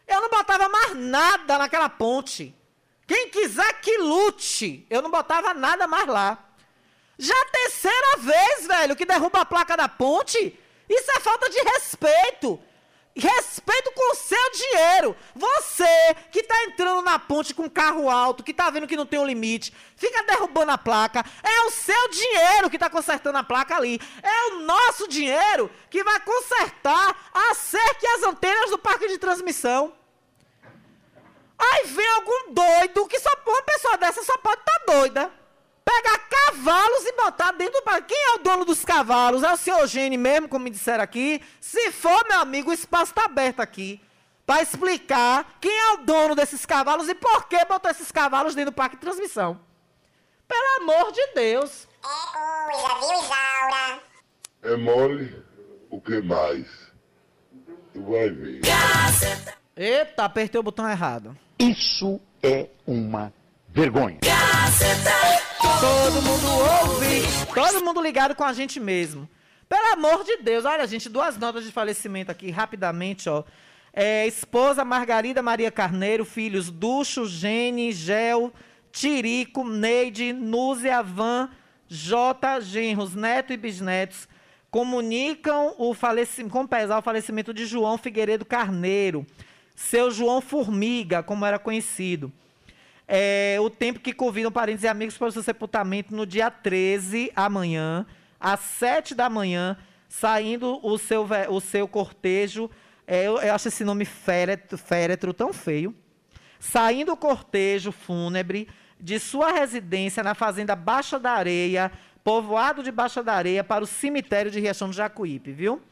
eu não botava mais nada naquela ponte. Quem quiser que lute, eu não botava nada mais lá. Já a terceira vez, velho, que derruba a placa da ponte. Isso é falta de respeito. Respeito com o seu dinheiro. Você que está entrando na ponte com carro alto, que está vendo que não tem um limite, fica derrubando a placa. É o seu dinheiro que está consertando a placa ali. É o nosso dinheiro que vai consertar a cerca e as antenas do parque de transmissão. Aí vem algum doido que só uma pessoa dessa só pode estar tá doida pegar cavalos e botar dentro do parque. Quem é o dono dos cavalos? É o senhor Eugênio mesmo, como me disseram aqui? Se for, meu amigo, o espaço está aberto aqui para explicar quem é o dono desses cavalos e por que botou esses cavalos dentro do parque de transmissão. Pelo amor de Deus. É coisa, viu, Isaura? É mole? O que mais? Tu vai ver. Eita, apertei o botão errado. Isso é uma vergonha. Todo mundo ouve, todo mundo ligado com a gente mesmo. Pelo amor de Deus, olha, gente, duas notas de falecimento aqui, rapidamente, ó. É, esposa Margarida Maria Carneiro, filhos Ducho, Gene, Gel, Tirico, Neide, Núzia, Van, J, genros, neto e bisnetos, comunicam o falecimento, com pesar o falecimento de João Figueiredo Carneiro, seu João Formiga, como era conhecido é, o tempo que convidam parentes e amigos para o seu sepultamento no dia 13, amanhã, às 7 da manhã, saindo o seu, o seu cortejo. É, eu, eu, acho esse nome féretro, féretro tão feio. Saindo o cortejo fúnebre de sua residência na fazenda Baixa da Areia, povoado de Baixa da Areia, para o cemitério de Riachão do Jacuípe, viu?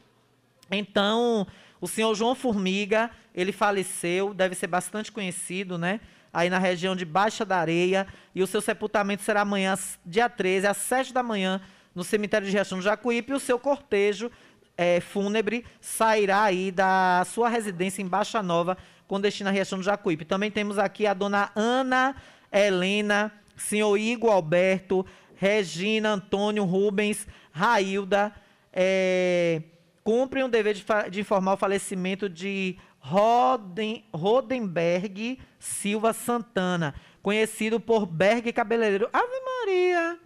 Então, o senhor João Formiga, ele faleceu, deve ser bastante conhecido, né? Aí na região de Baixa da Areia, e o seu sepultamento será amanhã, dia 13, às 7 da manhã, no cemitério de Riachão do Jacuípe, e o seu cortejo é, fúnebre sairá aí da sua residência em Baixa Nova, com destino a Riachão do Jacuípe. Também temos aqui a dona Ana Helena, senhor Igor Alberto, Regina, Antônio, Rubens, Railda, é, cumprem o dever de, de informar o falecimento de Roden, Rodenberg Silva Santana, conhecido por Berg Cabeleireiro. Ave Maria!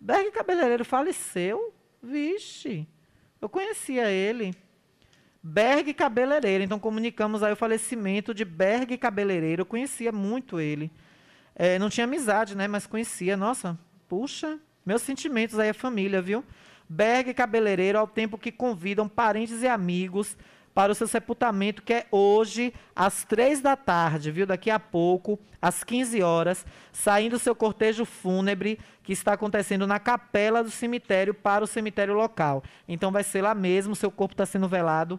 Berg Cabeleireiro faleceu? Vixe, eu conhecia ele. Berg Cabeleireiro. Então comunicamos aí o falecimento de Berg Cabeleireiro. Eu conhecia muito ele. É, não tinha amizade, né? Mas conhecia. Nossa, puxa, meus sentimentos aí à família, viu? Berg Cabeleireiro, ao tempo que convidam parentes e amigos para o seu sepultamento, que é hoje, às três da tarde, viu? Daqui a pouco, às 15 horas, saindo o seu cortejo fúnebre, que está acontecendo na capela do cemitério para o cemitério local. Então vai ser lá mesmo, seu corpo está sendo velado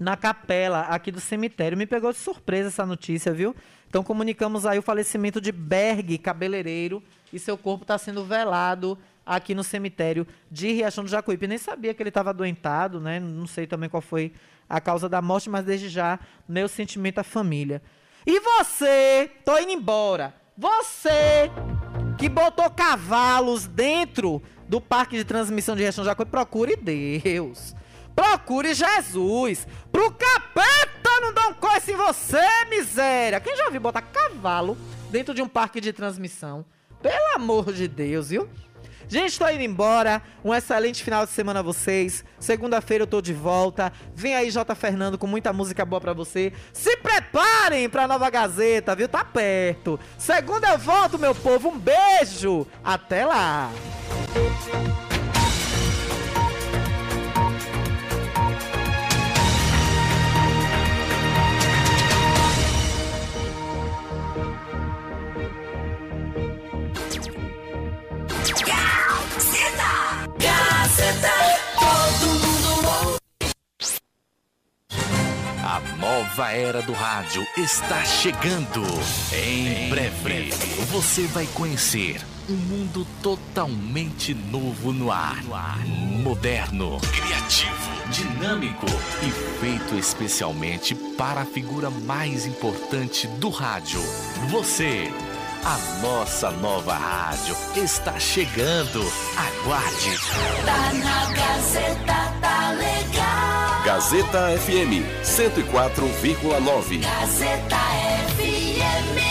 na capela aqui do cemitério. Me pegou de surpresa essa notícia, viu? Então comunicamos aí o falecimento de Berg, cabeleireiro, e seu corpo está sendo velado aqui no cemitério de Riachão do Jacuípe. Nem sabia que ele estava adoentado, né? Não sei também qual foi a causa da morte, mas desde já, meu sentimento à família. E você, tô indo embora. Você que botou cavalos dentro do parque de transmissão de Riachão do Jacuípe, procure Deus. Procure Jesus. Pro capeta não dá um coice em você, miséria. Quem já viu botar cavalo dentro de um parque de transmissão? Pelo amor de Deus, viu? Gente, tô indo embora. Um excelente final de semana a vocês. Segunda-feira eu tô de volta. Vem aí, J. Fernando, com muita música boa pra você. Se preparem pra nova Gazeta, viu? Tá perto. Segunda eu volto, meu povo. Um beijo. Até lá. 90, todo mundo A nova era do rádio está chegando. Em, em breve, breve, você vai conhecer um mundo totalmente novo no ar. No ar. Moderno, criativo, dinâmico e feito especialmente para a figura mais importante do rádio. Você. A nossa nova rádio está chegando. Aguarde. Tá na Gazeta, tá legal. Gazeta FM 104,9. Gazeta FM.